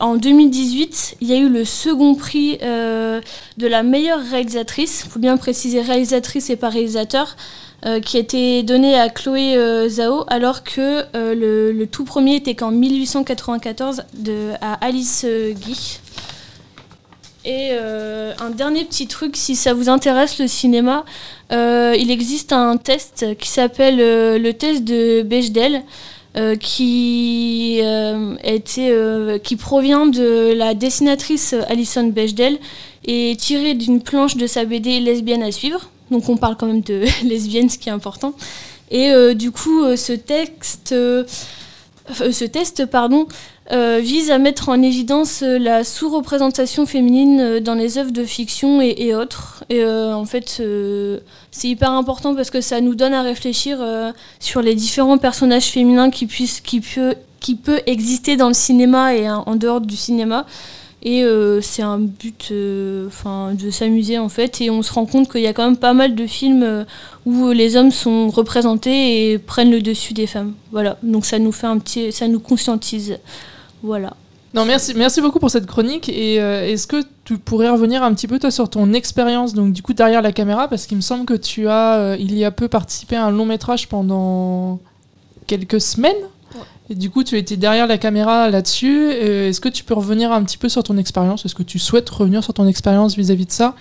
Speaker 8: en 2018, il y a eu le second prix de la meilleure réalisatrice. Il faut bien préciser réalisatrice et pas réalisateur. Euh, qui a été donné à Chloé euh, Zhao, alors que euh, le, tout premier était qu'en 1894 de, à Alice Guy. Et un dernier petit truc, si ça vous intéresse le cinéma, il existe un test qui s'appelle le test de Bechdel. qui, qui provient de la dessinatrice Alison Bechdel et tiré d'une planche de sa BD Lesbienne à suivre. Donc on parle quand même de lesbiennes, ce qui est important. Et euh, du coup, euh, ce texte, euh, ce test, pardon, vise à mettre en évidence la sous-représentation féminine dans les œuvres de fiction et, autres. Et en fait, c'est hyper important parce que ça nous donne à réfléchir sur les différents personnages féminins qui puissent, qui peut, qui peut exister dans le cinéma et en dehors du cinéma. Et euh, c'est un but euh, enfin de s'amuser en fait. Et on se rend compte qu'il y a quand même pas mal de films euh, où les hommes sont représentés et prennent le dessus des femmes. Voilà. Donc ça nous fait un petit. ça nous conscientise. Voilà.
Speaker 1: Non, merci, merci beaucoup pour cette chronique. Et est-ce que tu pourrais revenir un petit peu toi sur ton expérience, donc du coup derrière la caméra, parce qu'il me semble que tu as, il y a peu participé à un long métrage pendant quelques semaines et du coup, tu étais derrière la caméra là-dessus. Euh, est-ce que tu peux revenir un petit peu sur ton expérience? Est-ce que tu souhaites revenir sur ton expérience vis-à-vis de ça?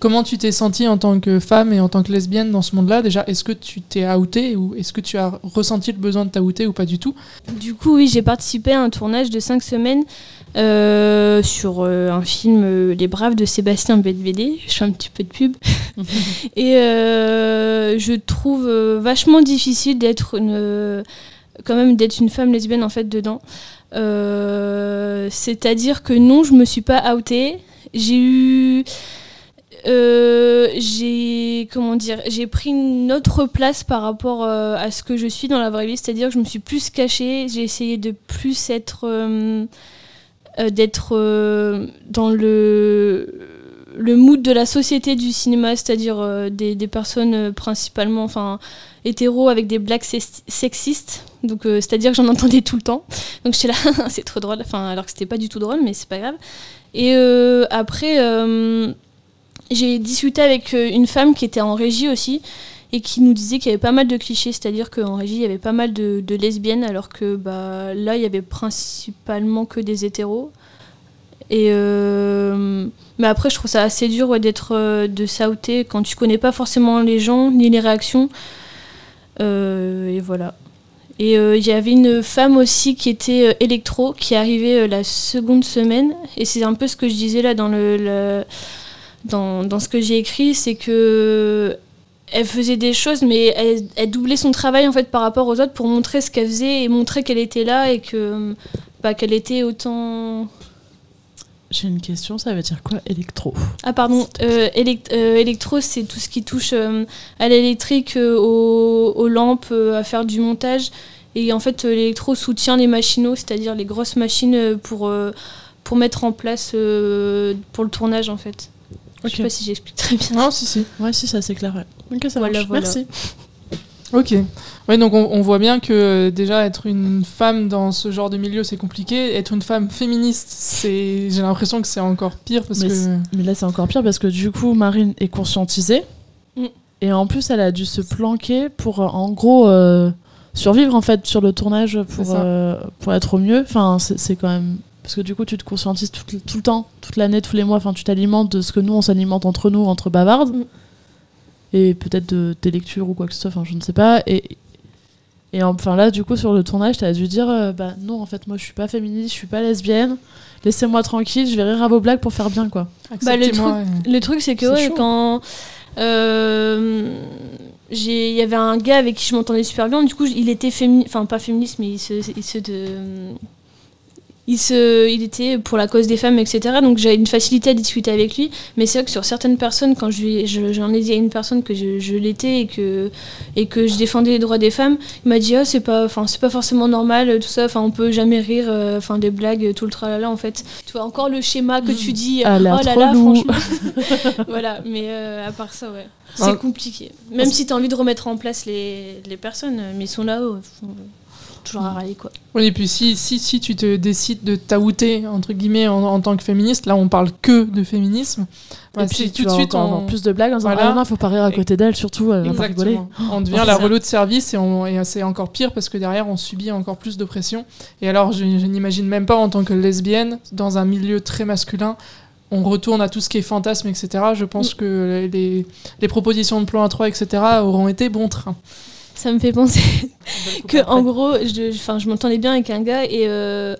Speaker 1: Comment tu t'es sentie en tant que femme et en tant que lesbienne dans ce monde-là Déjà, est-ce que tu t'es outée ou est-ce que tu as ressenti le besoin de t'outer ou pas du tout?
Speaker 8: Du coup, oui, j'ai participé à un tournage de 5 semaines euh, sur euh, un film Les Braves de Sébastien Bedvédé. Je fais un petit peu de pub. et je trouve vachement difficile d'être une quand même d'être une femme lesbienne en fait dedans. Euh, c'est-à-dire que non, je me suis pas outée. J'ai eu. Euh, j'ai comment dire j'ai pris une autre place par rapport euh, à ce que je suis dans la vraie vie c'est-à-dire que je me suis plus cachée j'ai essayé de plus être d'être dans le le mood de la société du cinéma c'est-à-dire des, des, personnes principalement enfin avec des blagues sexistes. Donc, euh, c'est-à-dire que j'en entendais tout le temps. Donc, j'étais là, c'est trop drôle. Alors que c'était pas du tout drôle, mais c'est pas grave. Et euh, après, euh, j'ai discuté avec une femme qui était en régie aussi et qui nous disait qu'il y avait pas mal de clichés, c'est-à-dire qu'en régie, il y avait pas mal de, lesbiennes, alors que bah, là, il y avait principalement que des hétéros. Et mais après, je trouve ça assez dur d'être de sauter quand tu connais pas forcément les gens ni les réactions. Euh, et voilà. Et euh, il y avait une femme aussi qui était euh, électro, qui arrivait la seconde semaine. Et c'est un peu ce que je disais là dans, le, dans, dans, ce que j'ai écrit, c'est que elle faisait des choses, mais elle, elle, doublait son travail en fait par rapport aux autres pour montrer ce qu'elle faisait et montrer qu'elle était là et que bah, qu'elle était autant
Speaker 2: j'ai une question, ça veut dire quoi électro?
Speaker 8: Ah pardon, euh, euh, électro c'est tout ce qui touche euh, à l'électrique, aux, lampes, à faire du montage. Et en fait l'électro soutient les machinaux, c'est-à-dire les grosses machines pour, pour mettre en place pour le tournage en fait. Je sais pas si j'explique très bien.
Speaker 2: Non, si, si. Ouais, si, ça c'est clair. Ok, ça voilà, Merci.
Speaker 1: Ok. Oui, donc on, voit bien que euh, déjà être une femme dans ce genre de milieu, c'est compliqué. Être une femme féministe, c'est, j'ai l'impression que c'est encore pire parce
Speaker 2: mais
Speaker 1: que.
Speaker 2: Mais là, c'est encore pire parce que du coup, Marine est conscientisée mm. et en plus, elle a dû se planquer pour, euh, en gros, euh, survivre en fait sur le tournage pour pour être au mieux. Enfin, c'est quand même parce que du coup, tu te conscientises tout, tout le temps, toute l'année, tous les mois. Enfin, tu t'alimentes de ce que nous, on s'alimente entre nous, entre bavardes. Mm et peut-être de tes lectures ou quoi que ce soit, enfin je ne sais pas. Et, et enfin là, du coup, sur le tournage, tu as dû dire euh, bah non, en fait, moi je suis pas féministe, je suis pas lesbienne, laissez-moi tranquille, je vais rire à vos blagues pour faire bien quoi.
Speaker 8: Bah, le, truc, le truc, c'est que ouais, quand. Euh, il y avait un gars avec qui je m'entendais super bien, du coup, il était féministe, enfin pas féministe, mais il se, il se de, il, se, il était pour la cause des femmes, etc. Donc j'avais une facilité à discuter avec lui. Mais c'est vrai que sur certaines personnes, quand j'en je, ai dit à une personne que je, l'étais et que, et que je défendais les droits des femmes, il m'a dit oh, c'est pas, c'est pas forcément normal, tout ça, enfin, on peut jamais rire, euh, enfin des blagues, tout le tralala en fait. Tu vois, encore le schéma que tu dis,
Speaker 2: ah, oh là là, franchement.
Speaker 8: voilà, mais euh, à part ça, ouais. C'est compliqué. Même si tu as envie de remettre en place les, les personnes, mais ils sont là-haut toujours à râler quoi.
Speaker 1: Oui, et puis si, si, si tu te décides de t'outer entre guillemets en, tant que féministe, là on parle que de féminisme.
Speaker 2: et puis tout de suite on plus de blagues en disant voilà. ah non faut pas rire à côté d'elle surtout elle va rigoler.
Speaker 1: On devient la relou de service et, et c'est encore pire parce que derrière on subit encore plus de pression. Et alors je, n'imagine même pas en tant que lesbienne dans un milieu très masculin on retourne à tout ce qui est fantasme, etc. Je pense mm. que les, les, propositions de plan A3, etc. auront été bon train
Speaker 8: ça me fait penser que en gros, je, je m'entendais bien avec un gars et euh,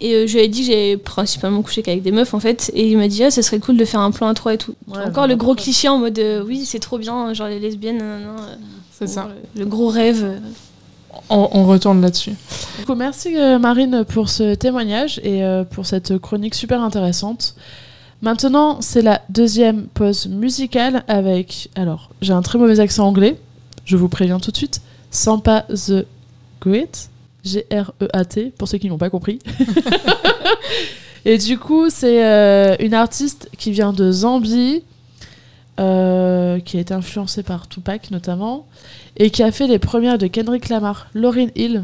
Speaker 8: et euh, je lui ai dit que j'avais principalement couché qu'avec des meufs en fait et il m'a dit ah ça serait cool de faire un plan à trois et tout. Encore le gros cliché en mode euh, oui c'est trop bien genre les lesbiennes.
Speaker 1: c'est ça.
Speaker 8: Le, gros rêve.
Speaker 1: On, retourne là-dessus.
Speaker 2: Merci Marine pour ce témoignage et pour cette chronique super intéressante. Maintenant, c'est la deuxième pause musicale avec. Alors, j'ai un très mauvais accent anglais, je vous préviens tout de suite, Sampa the Great, G-R-E-A-T, pour ceux qui n'ont pas compris. Et du coup, c'est euh, une artiste qui vient de Zambie, euh, qui a été influencée par Tupac notamment, et qui a fait les premières de Kendrick Lamar, Lauryn Hill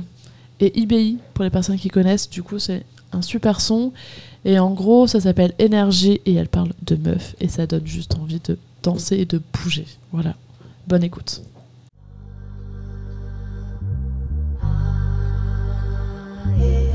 Speaker 2: et IBI, pour les personnes qui connaissent. Du coup, c'est un super son. Et en gros, ça s'appelle Énergie et elle parle de meuf et ça donne juste envie de danser et de bouger. Voilà. Bonne écoute.
Speaker 9: We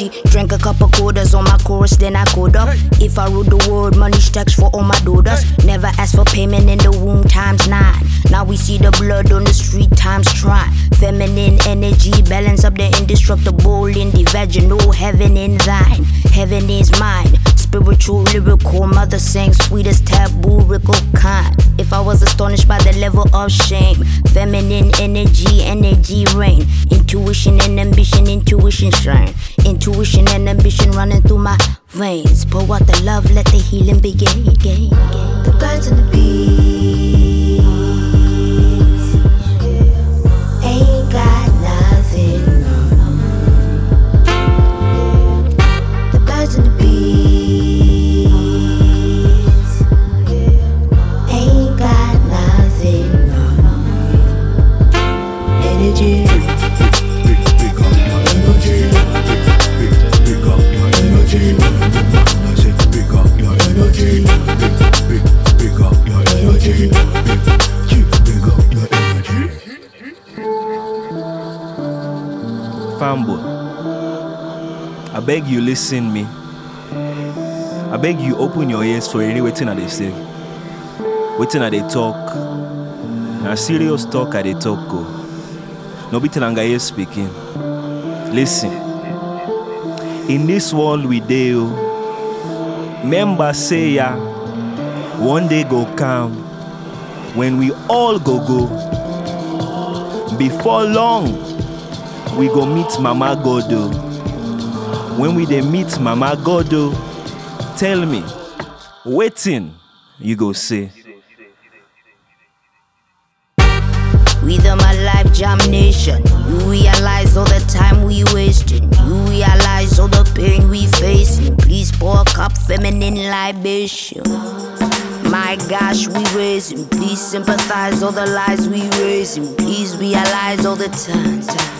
Speaker 9: energy, drank a couple quarters on my chorus, then I code up. If I rule the world, money stacks for all my daughters. Never ask for payment in the womb times nine. Now we see the blood on the street times try. Feminine energy, balance up the indestructible in the vaginal. Heaven in thine, heaven is mine. Spiritual, lyrical, mother sang sweetest taboo, rickle kind. If I was astonished by the level of shame, feminine energy, energy reign. Intuition and ambition, intuition shine. Intuition and ambition running through my veins. Pour out the love, let the healing begin. The birds and the bees
Speaker 10: I beg you listen me. I beg you open your ears for any waiting that they say. Waiting that they talk. Now serious talk at they talk go. No beating anga here speaking. Listen. In this world we deal, oh, member say ya, one day go come when we all go go. Before long, we go meet Mama Godo. Oh. When we dey meet Mama Godo, oh, tell me, waiting you go say.
Speaker 9: My life jam nation. You realize all the time we wasting. You realize all the pain we facing. Please pour a cup feminine libation. My gosh, we raising. Please sympathize all the lies we raising. Please realize all the time. time.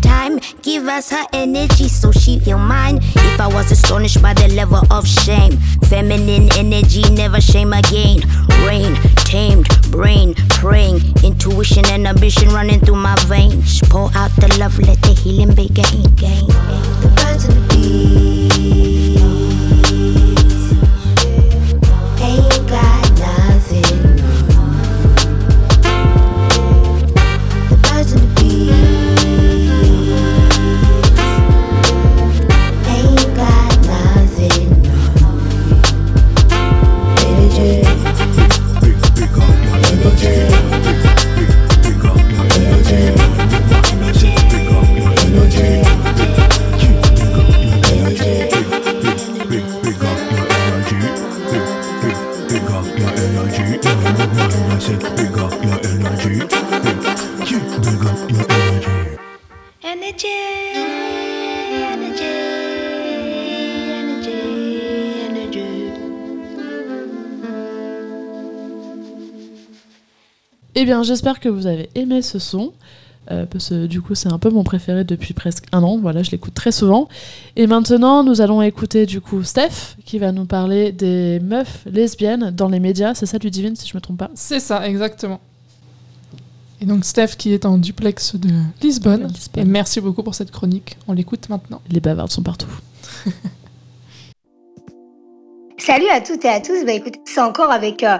Speaker 9: time. Give us her energy so she feel mine. If I was astonished by the level of shame, feminine energy never shame again. Rain, tamed, brain, praying, intuition and ambition running through my veins. Pour out the love, let the healing begin. The birds and the bees
Speaker 2: Eh bien, j'espère que vous avez aimé ce son. euh, parce que du coup, c'est un peu mon préféré depuis presque un an. Voilà, je l'écoute très souvent. Et maintenant, nous allons écouter du coup Steph qui va nous parler des meufs lesbiennes dans les médias. C'est ça, du Divine, si je me trompe pas?
Speaker 1: C'est ça, exactement. Et donc Steph qui est en duplex de Lisbonne.
Speaker 2: Lisbonne.
Speaker 1: Et merci beaucoup pour cette chronique. On l'écoute maintenant.
Speaker 2: Les bavardes sont partout.
Speaker 11: Salut à toutes et à tous. Bah écoutez, c'est encore avec euh,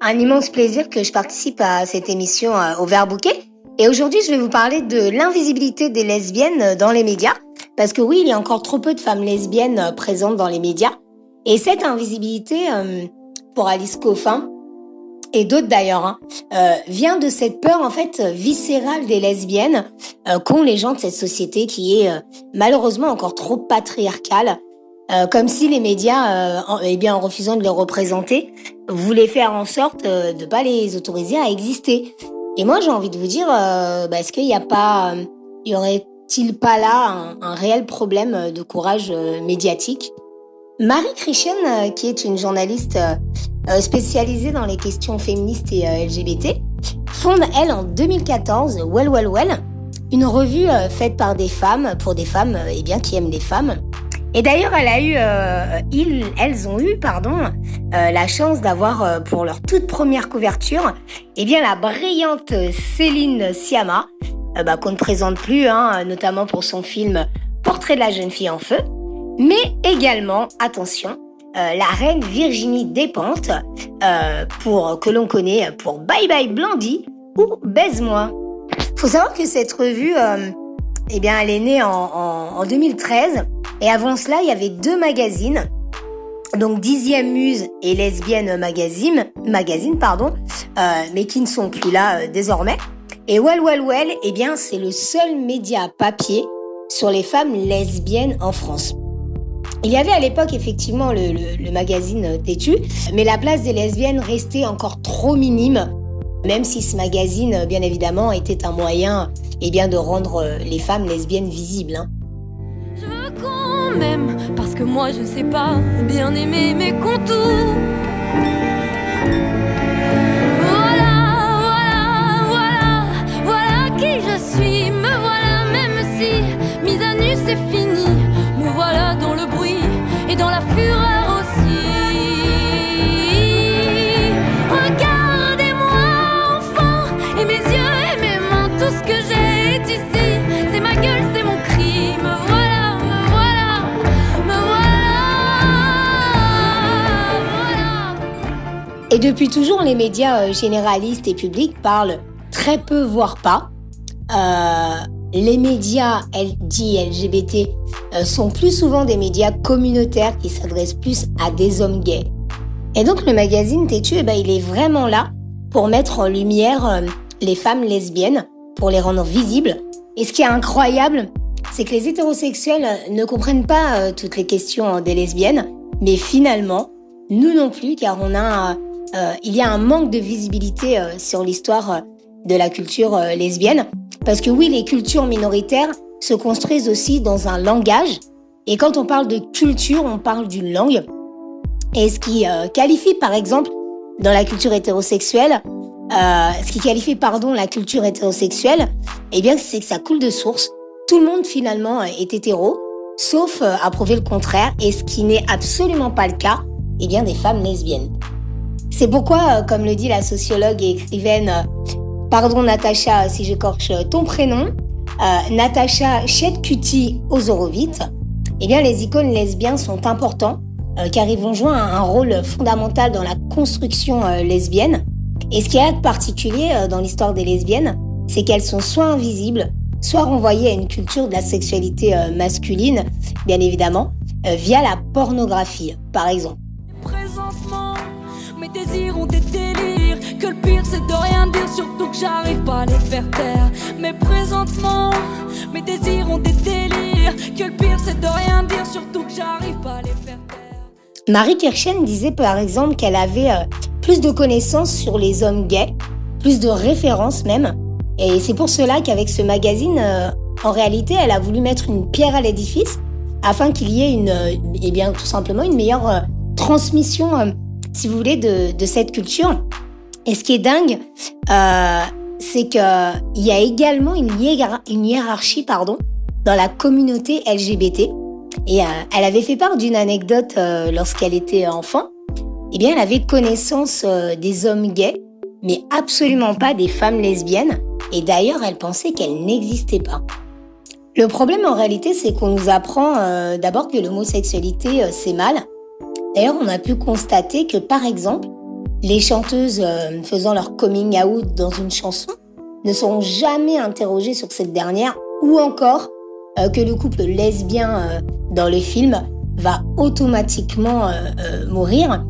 Speaker 11: un immense plaisir que je participe à cette émission euh, au Vert Bouquet. Et aujourd'hui, je vais vous parler de l'invisibilité des lesbiennes euh, dans les médias. Parce que oui, il y a encore trop peu de femmes lesbiennes euh, présentes dans les médias. Et cette invisibilité, pour Alice Coffin, et d'autres d'ailleurs, hein, vient de cette peur en fait viscérale des lesbiennes qu'ont les gens de cette société qui est malheureusement encore trop patriarcale. Euh, comme si les médias, euh, en, eh bien, en refusant de les représenter, voulaient faire en sorte euh, de pas les autoriser à exister. Et moi, j'ai envie de vous dire, bah, est-ce qu'il n'y a pas, y aurait-il pas là un, réel problème de courage médiatique? Marie Christian, qui est une journaliste spécialisée dans les questions féministes et LGBT, fonde, elle, en 2014, Well Well Well, une revue faite par des femmes, pour des femmes eh bien, qui aiment les femmes. Et d'ailleurs, euh, elles ont eu, pardon, euh, la chance d'avoir euh, pour leur toute première couverture, eh bien, la brillante Céline Sciamma, euh, bah, qu'on ne présente plus, hein, notamment pour son film Portrait de la jeune fille en feu, mais également, attention, la reine Virginie Despentes, pour que l'on connaît pour Bye Bye Blondie ou Baise-moi. Faut savoir que cette revue, eh bien, elle est née en, en, en 2013. Et avant cela, il y avait deux magazines. Donc, Dixième Muse et Lesbienne Magazine, magazine pardon, euh, mais qui ne sont plus là euh, désormais. Et Well Well Well, eh bien, c'est le seul média papier sur les femmes lesbiennes en France. Il y avait à l'époque effectivement le, le- le magazine Têtu, mais la place des lesbiennes restait encore trop minime, même si ce magazine, bien évidemment, était un moyen eh bien, de rendre euh, les femmes lesbiennes visibles. hein.
Speaker 4: Je veux qu'on m'aime parce que moi je sais pas bien aimer mes contours. Et
Speaker 11: depuis toujours, les médias euh, généralistes et publics parlent très peu, voire pas. Euh, les médias dits LGBT euh, sont plus souvent des médias communautaires qui s'adressent plus à des hommes gays. Et donc le magazine Têtu, eh ben, il est vraiment là pour mettre en lumière les femmes lesbiennes, pour les rendre visibles. Et ce qui est incroyable, c'est que les hétérosexuels ne comprennent pas toutes les questions euh, des lesbiennes, mais finalement, nous non plus, car on a, euh, il y a un manque de visibilité euh, sur l'histoire euh, de la culture lesbienne. Parce que oui, les cultures minoritaires se construisent aussi dans un langage. Et quand on parle de culture, on parle d'une langue. Et ce qui qualifie, par exemple, dans la culture hétérosexuelle, ce qui qualifie, pardon, la culture hétérosexuelle, eh bien, c'est que ça coule de source. Tout le monde, finalement, est hétéro, sauf à prouver le contraire, et ce qui n'est absolument pas le cas, eh bien, des femmes lesbiennes. C'est pourquoi, euh, comme le dit la sociologue et écrivaine, euh, pardon Natacha si j'écorche ton prénom, euh, Natacha Chetkuti Ozorovic, eh bien, les icônes lesbiennes sont importants euh, car ils vont jouer un, rôle fondamental dans la construction euh, lesbienne. Et ce qui est de particulier euh, dans l'histoire des lesbiennes, c'est qu'elles sont soit invisibles, soit renvoyées à une culture de la sexualité euh, masculine, bien évidemment, euh, via la pornographie, par exemple.
Speaker 4: Mes désirs ont des délires. Que le pire c'est de rien dire, surtout que j'arrive pas à les faire taire. Mais présentement, mes désirs ont des délires. Que le pire c'est de rien dire, surtout que j'arrive pas à les faire taire.
Speaker 11: Marie Kirchen disait par exemple qu'elle avait euh, plus de connaissances sur les hommes gays, plus de références même. Et c'est pour cela qu'avec ce magazine, euh, en réalité, elle a voulu mettre une pierre à l'édifice afin qu'il y ait une, euh, eh bien, tout simplement une meilleure euh, transmission, si vous voulez, de, cette culture. Et ce qui est dingue, c'est qu'il y a également une, hiérarchie pardon, dans la communauté LGBT. Et elle avait fait part d'une anecdote lorsqu'elle était enfant. Eh bien, elle avait connaissance des hommes gays, mais absolument pas des femmes lesbiennes. Et d'ailleurs, elle pensait qu'elles n'existaient pas. Le problème en réalité, c'est qu'on nous apprend euh, d'abord que l'homosexualité, euh, c'est mal. D'ailleurs, on a pu constater que, par exemple, les chanteuses euh, faisant leur coming out dans une chanson ne seront jamais interrogées sur cette dernière, ou encore que le couple lesbien dans le film va automatiquement mourir.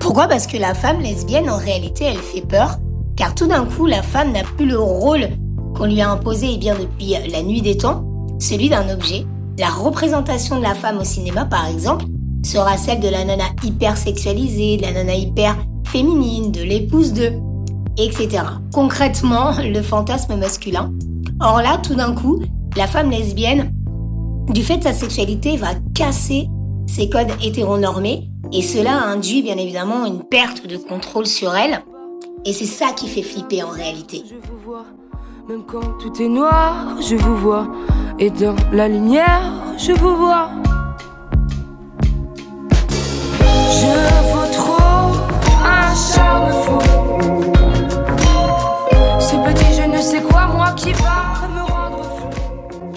Speaker 11: Pourquoi? Parce que la femme lesbienne, en réalité, elle fait peur, car tout d'un coup, la femme n'a plus le rôle qu'on lui a imposé eh bien, depuis la nuit des temps, celui d'un objet. La représentation de la femme au cinéma, par exemple, sera celle de la nana hyper sexualisée, de la nana hyper féminine, de l'épouse de, etc. Concrètement, le fantasme masculin. Or là, tout d'un coup, la femme lesbienne, du fait de sa sexualité, va casser ses codes hétéronormés et cela induit bien évidemment une perte de contrôle sur elle. Et c'est ça qui fait flipper en réalité.
Speaker 4: Même quand tout est noir, je vous vois. Et dans la lumière, je vous vois.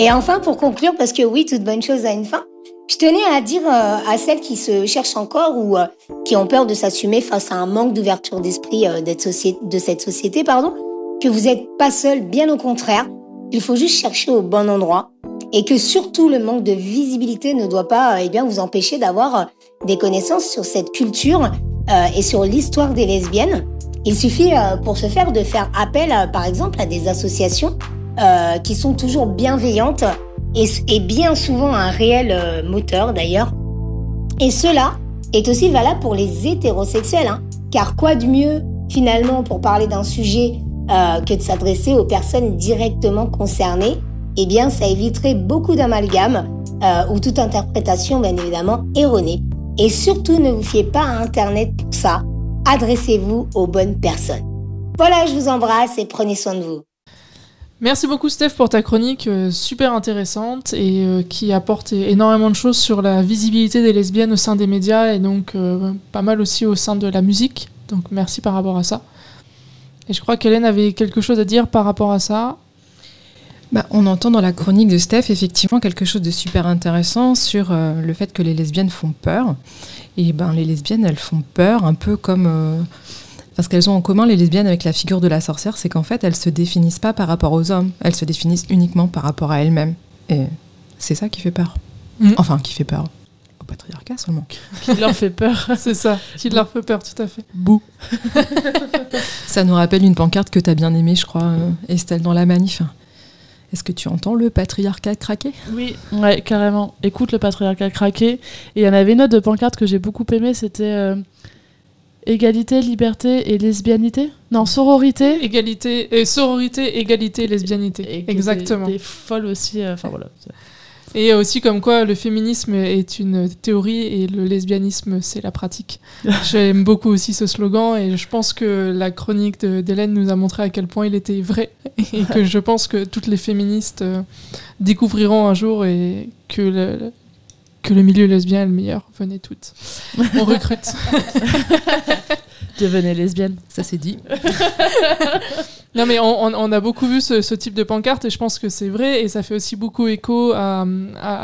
Speaker 11: Et enfin, pour conclure, parce que oui, toute bonne chose a une fin, je tenais à dire euh, à celles qui se cherchent encore ou euh, qui ont peur de s'assumer face à un manque d'ouverture d'esprit euh, de cette société, pardon, que vous n'êtes pas seul, bien au contraire. Il faut juste chercher au bon endroit et que surtout le manque de visibilité ne doit pas eh bien, vous empêcher d'avoir des connaissances sur cette culture euh, et sur l'histoire des lesbiennes. Il suffit euh, pour ce faire de faire appel par exemple à des associations qui sont toujours bienveillantes et, bien souvent un réel moteur d'ailleurs. Et cela est aussi valable pour les hétérosexuels, hein. car quoi de mieux finalement pour parler d'un sujet euh, que de s'adresser aux personnes directement concernées, eh bien, ça éviterait beaucoup d'amalgames euh, ou toute interprétation, bien évidemment, erronée. Et surtout, ne vous fiez pas à Internet pour ça. Adressez-vous aux bonnes personnes. Voilà, je vous embrasse et prenez soin de vous.
Speaker 1: Merci beaucoup Steph pour ta chronique euh, super intéressante et qui apporte énormément de choses sur la visibilité des lesbiennes au sein des médias et donc pas mal aussi au sein de la musique. Donc merci par rapport à ça. Et je crois qu'Hélène avait quelque chose à dire par rapport à ça.
Speaker 3: Bah, on entend dans la chronique de Steph effectivement quelque chose de super intéressant sur euh, le fait que les lesbiennes font peur. Et ben les lesbiennes, elles font peur un peu comme... Euh, parce qu'elles ont en commun, les lesbiennes, avec la figure de la sorcière, c'est qu'en fait, elles se définissent pas par rapport aux hommes, elles se définissent uniquement par rapport à elles-mêmes. Et c'est ça qui fait peur. Mm. Enfin, qui fait peur patriarcat seulement.
Speaker 1: Qui leur fait peur, c'est ça. Qui leur fait peur, tout à fait.
Speaker 3: Bouh. ça nous rappelle une pancarte que tu as bien aimée, je crois, euh, Estelle, dans la manif. Est-ce que tu entends le patriarcat craquer?
Speaker 2: Oui, ouais, carrément. Écoute le patriarcat craquer. Et il y en avait une autre de pancarte que j'ai beaucoup aimée, c'était euh, égalité, liberté et lesbianité? Non, sororité.
Speaker 1: Égalité, et sororité, égalité, lesbianité. Exactement.
Speaker 2: Des, folles aussi. Euh, enfin voilà.
Speaker 1: Et aussi comme quoi le féminisme est une théorie et le lesbianisme c'est la pratique. J'aime beaucoup aussi ce slogan et je pense que la chronique d'Hélène nous a montré à quel point il était vrai et que je pense que toutes les féministes euh, découvriront un jour et que le, que le milieu lesbien est le meilleur. Venez toutes. On recrute.
Speaker 2: Devenez lesbienne,
Speaker 3: ça c'est dit.
Speaker 1: Non mais on, a beaucoup vu ce, type de pancarte et je pense que c'est vrai et ça fait aussi beaucoup écho à,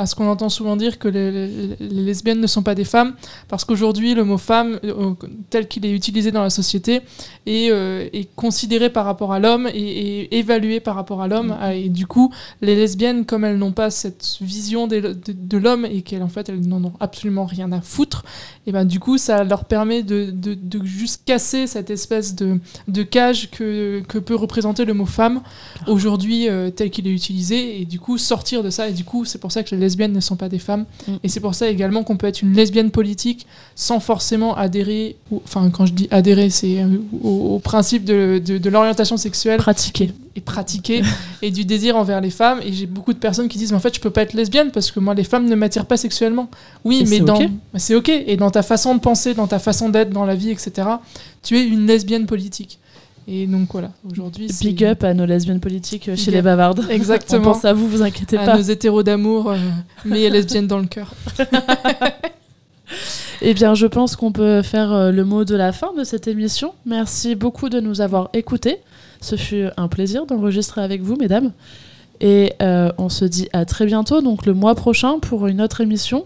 Speaker 1: ce qu'on entend souvent dire que les, lesbiennes ne sont pas des femmes parce qu'aujourd'hui le mot femme euh, tel qu'il est utilisé dans la société est, euh, considéré par rapport à l'homme et, évalué par rapport à l'homme mm-hmm. et du coup les lesbiennes comme elles n'ont pas cette vision de, de l'homme et qu'elles en fait elles n'en ont absolument rien à foutre et ben du coup ça leur permet de, de, de juste casser cette espèce de, de cage que, que peut représenter le mot femme aujourd'hui euh, tel qu'il est utilisé. Et du coup sortir de ça. Et du coup c'est pour ça que les lesbiennes ne sont pas des femmes.
Speaker 2: Mm.
Speaker 1: et c'est pour ça également qu'on peut être une lesbienne politique sans forcément adhérer ou- enfin quand je dis adhérer c'est euh, au, au principe de, de, de l'orientation sexuelle.
Speaker 2: Pratiquer.
Speaker 1: Et pratiquer et du désir envers les femmes et j'ai beaucoup de personnes qui disent mais en fait je peux pas être lesbienne parce que moi les femmes ne m'attirent pas sexuellement oui
Speaker 2: Et
Speaker 1: mais
Speaker 2: c'est
Speaker 1: dans
Speaker 2: ok.
Speaker 1: bah, c'est ok et dans ta façon de penser dans ta façon d'être dans la vie etc tu es une lesbienne politique et donc voilà aujourd'hui
Speaker 2: Big up à nos lesbiennes politiques euh, chez les bavardes.
Speaker 1: Exactement.
Speaker 2: On pense à vous, vous inquiétez
Speaker 1: à
Speaker 2: pas.
Speaker 1: nos hétéros d'amour euh, mais lesbiennes dans le cœur
Speaker 2: Eh bien, je pense qu'on peut faire euh, le mot de la fin de cette émission. Merci beaucoup de nous avoir écoutés. Ce fut un plaisir d'enregistrer avec vous, mesdames. Et euh, on se dit à très bientôt, donc le mois prochain, pour une autre émission.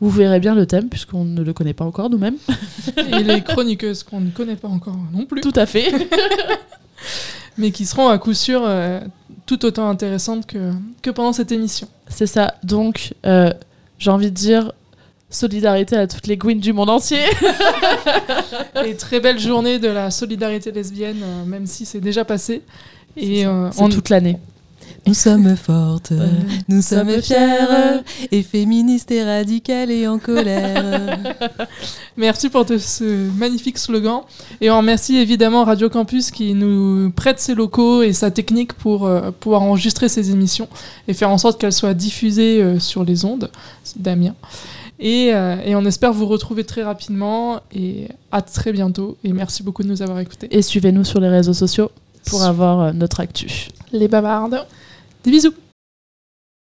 Speaker 2: Vous verrez bien le thème, puisqu'on ne le connaît pas encore nous-mêmes.
Speaker 1: et les chroniqueuses qu'on ne connaît pas encore non plus
Speaker 2: Tout à fait.
Speaker 1: mais qui seront à coup sûr euh, tout autant intéressantes que, que pendant cette émission
Speaker 2: C'est ça. Donc, euh, j'ai envie de dire solidarité à toutes les Gwyn du monde entier.
Speaker 1: et très belle journée de la solidarité lesbienne, euh, même si c'est déjà passé. Et euh, on-
Speaker 2: toute l'année.
Speaker 3: Nous sommes fortes, nous
Speaker 2: sommes
Speaker 3: fières, et féministes et radicales et en colère.
Speaker 1: Merci pour te- ce magnifique slogan. Et on remercie évidemment Radio Campus qui nous prête ses locaux et sa technique pour euh, pouvoir enregistrer ces émissions et faire en sorte qu'elles soient diffusées euh, sur les ondes. Damien. Et, euh, et on espère vous retrouver très rapidement et à très bientôt. Et merci beaucoup de nous avoir écoutés.
Speaker 2: Et suivez-nous sur les réseaux sociaux pour avoir euh, notre actu.
Speaker 1: Les bavardes. Des bisous.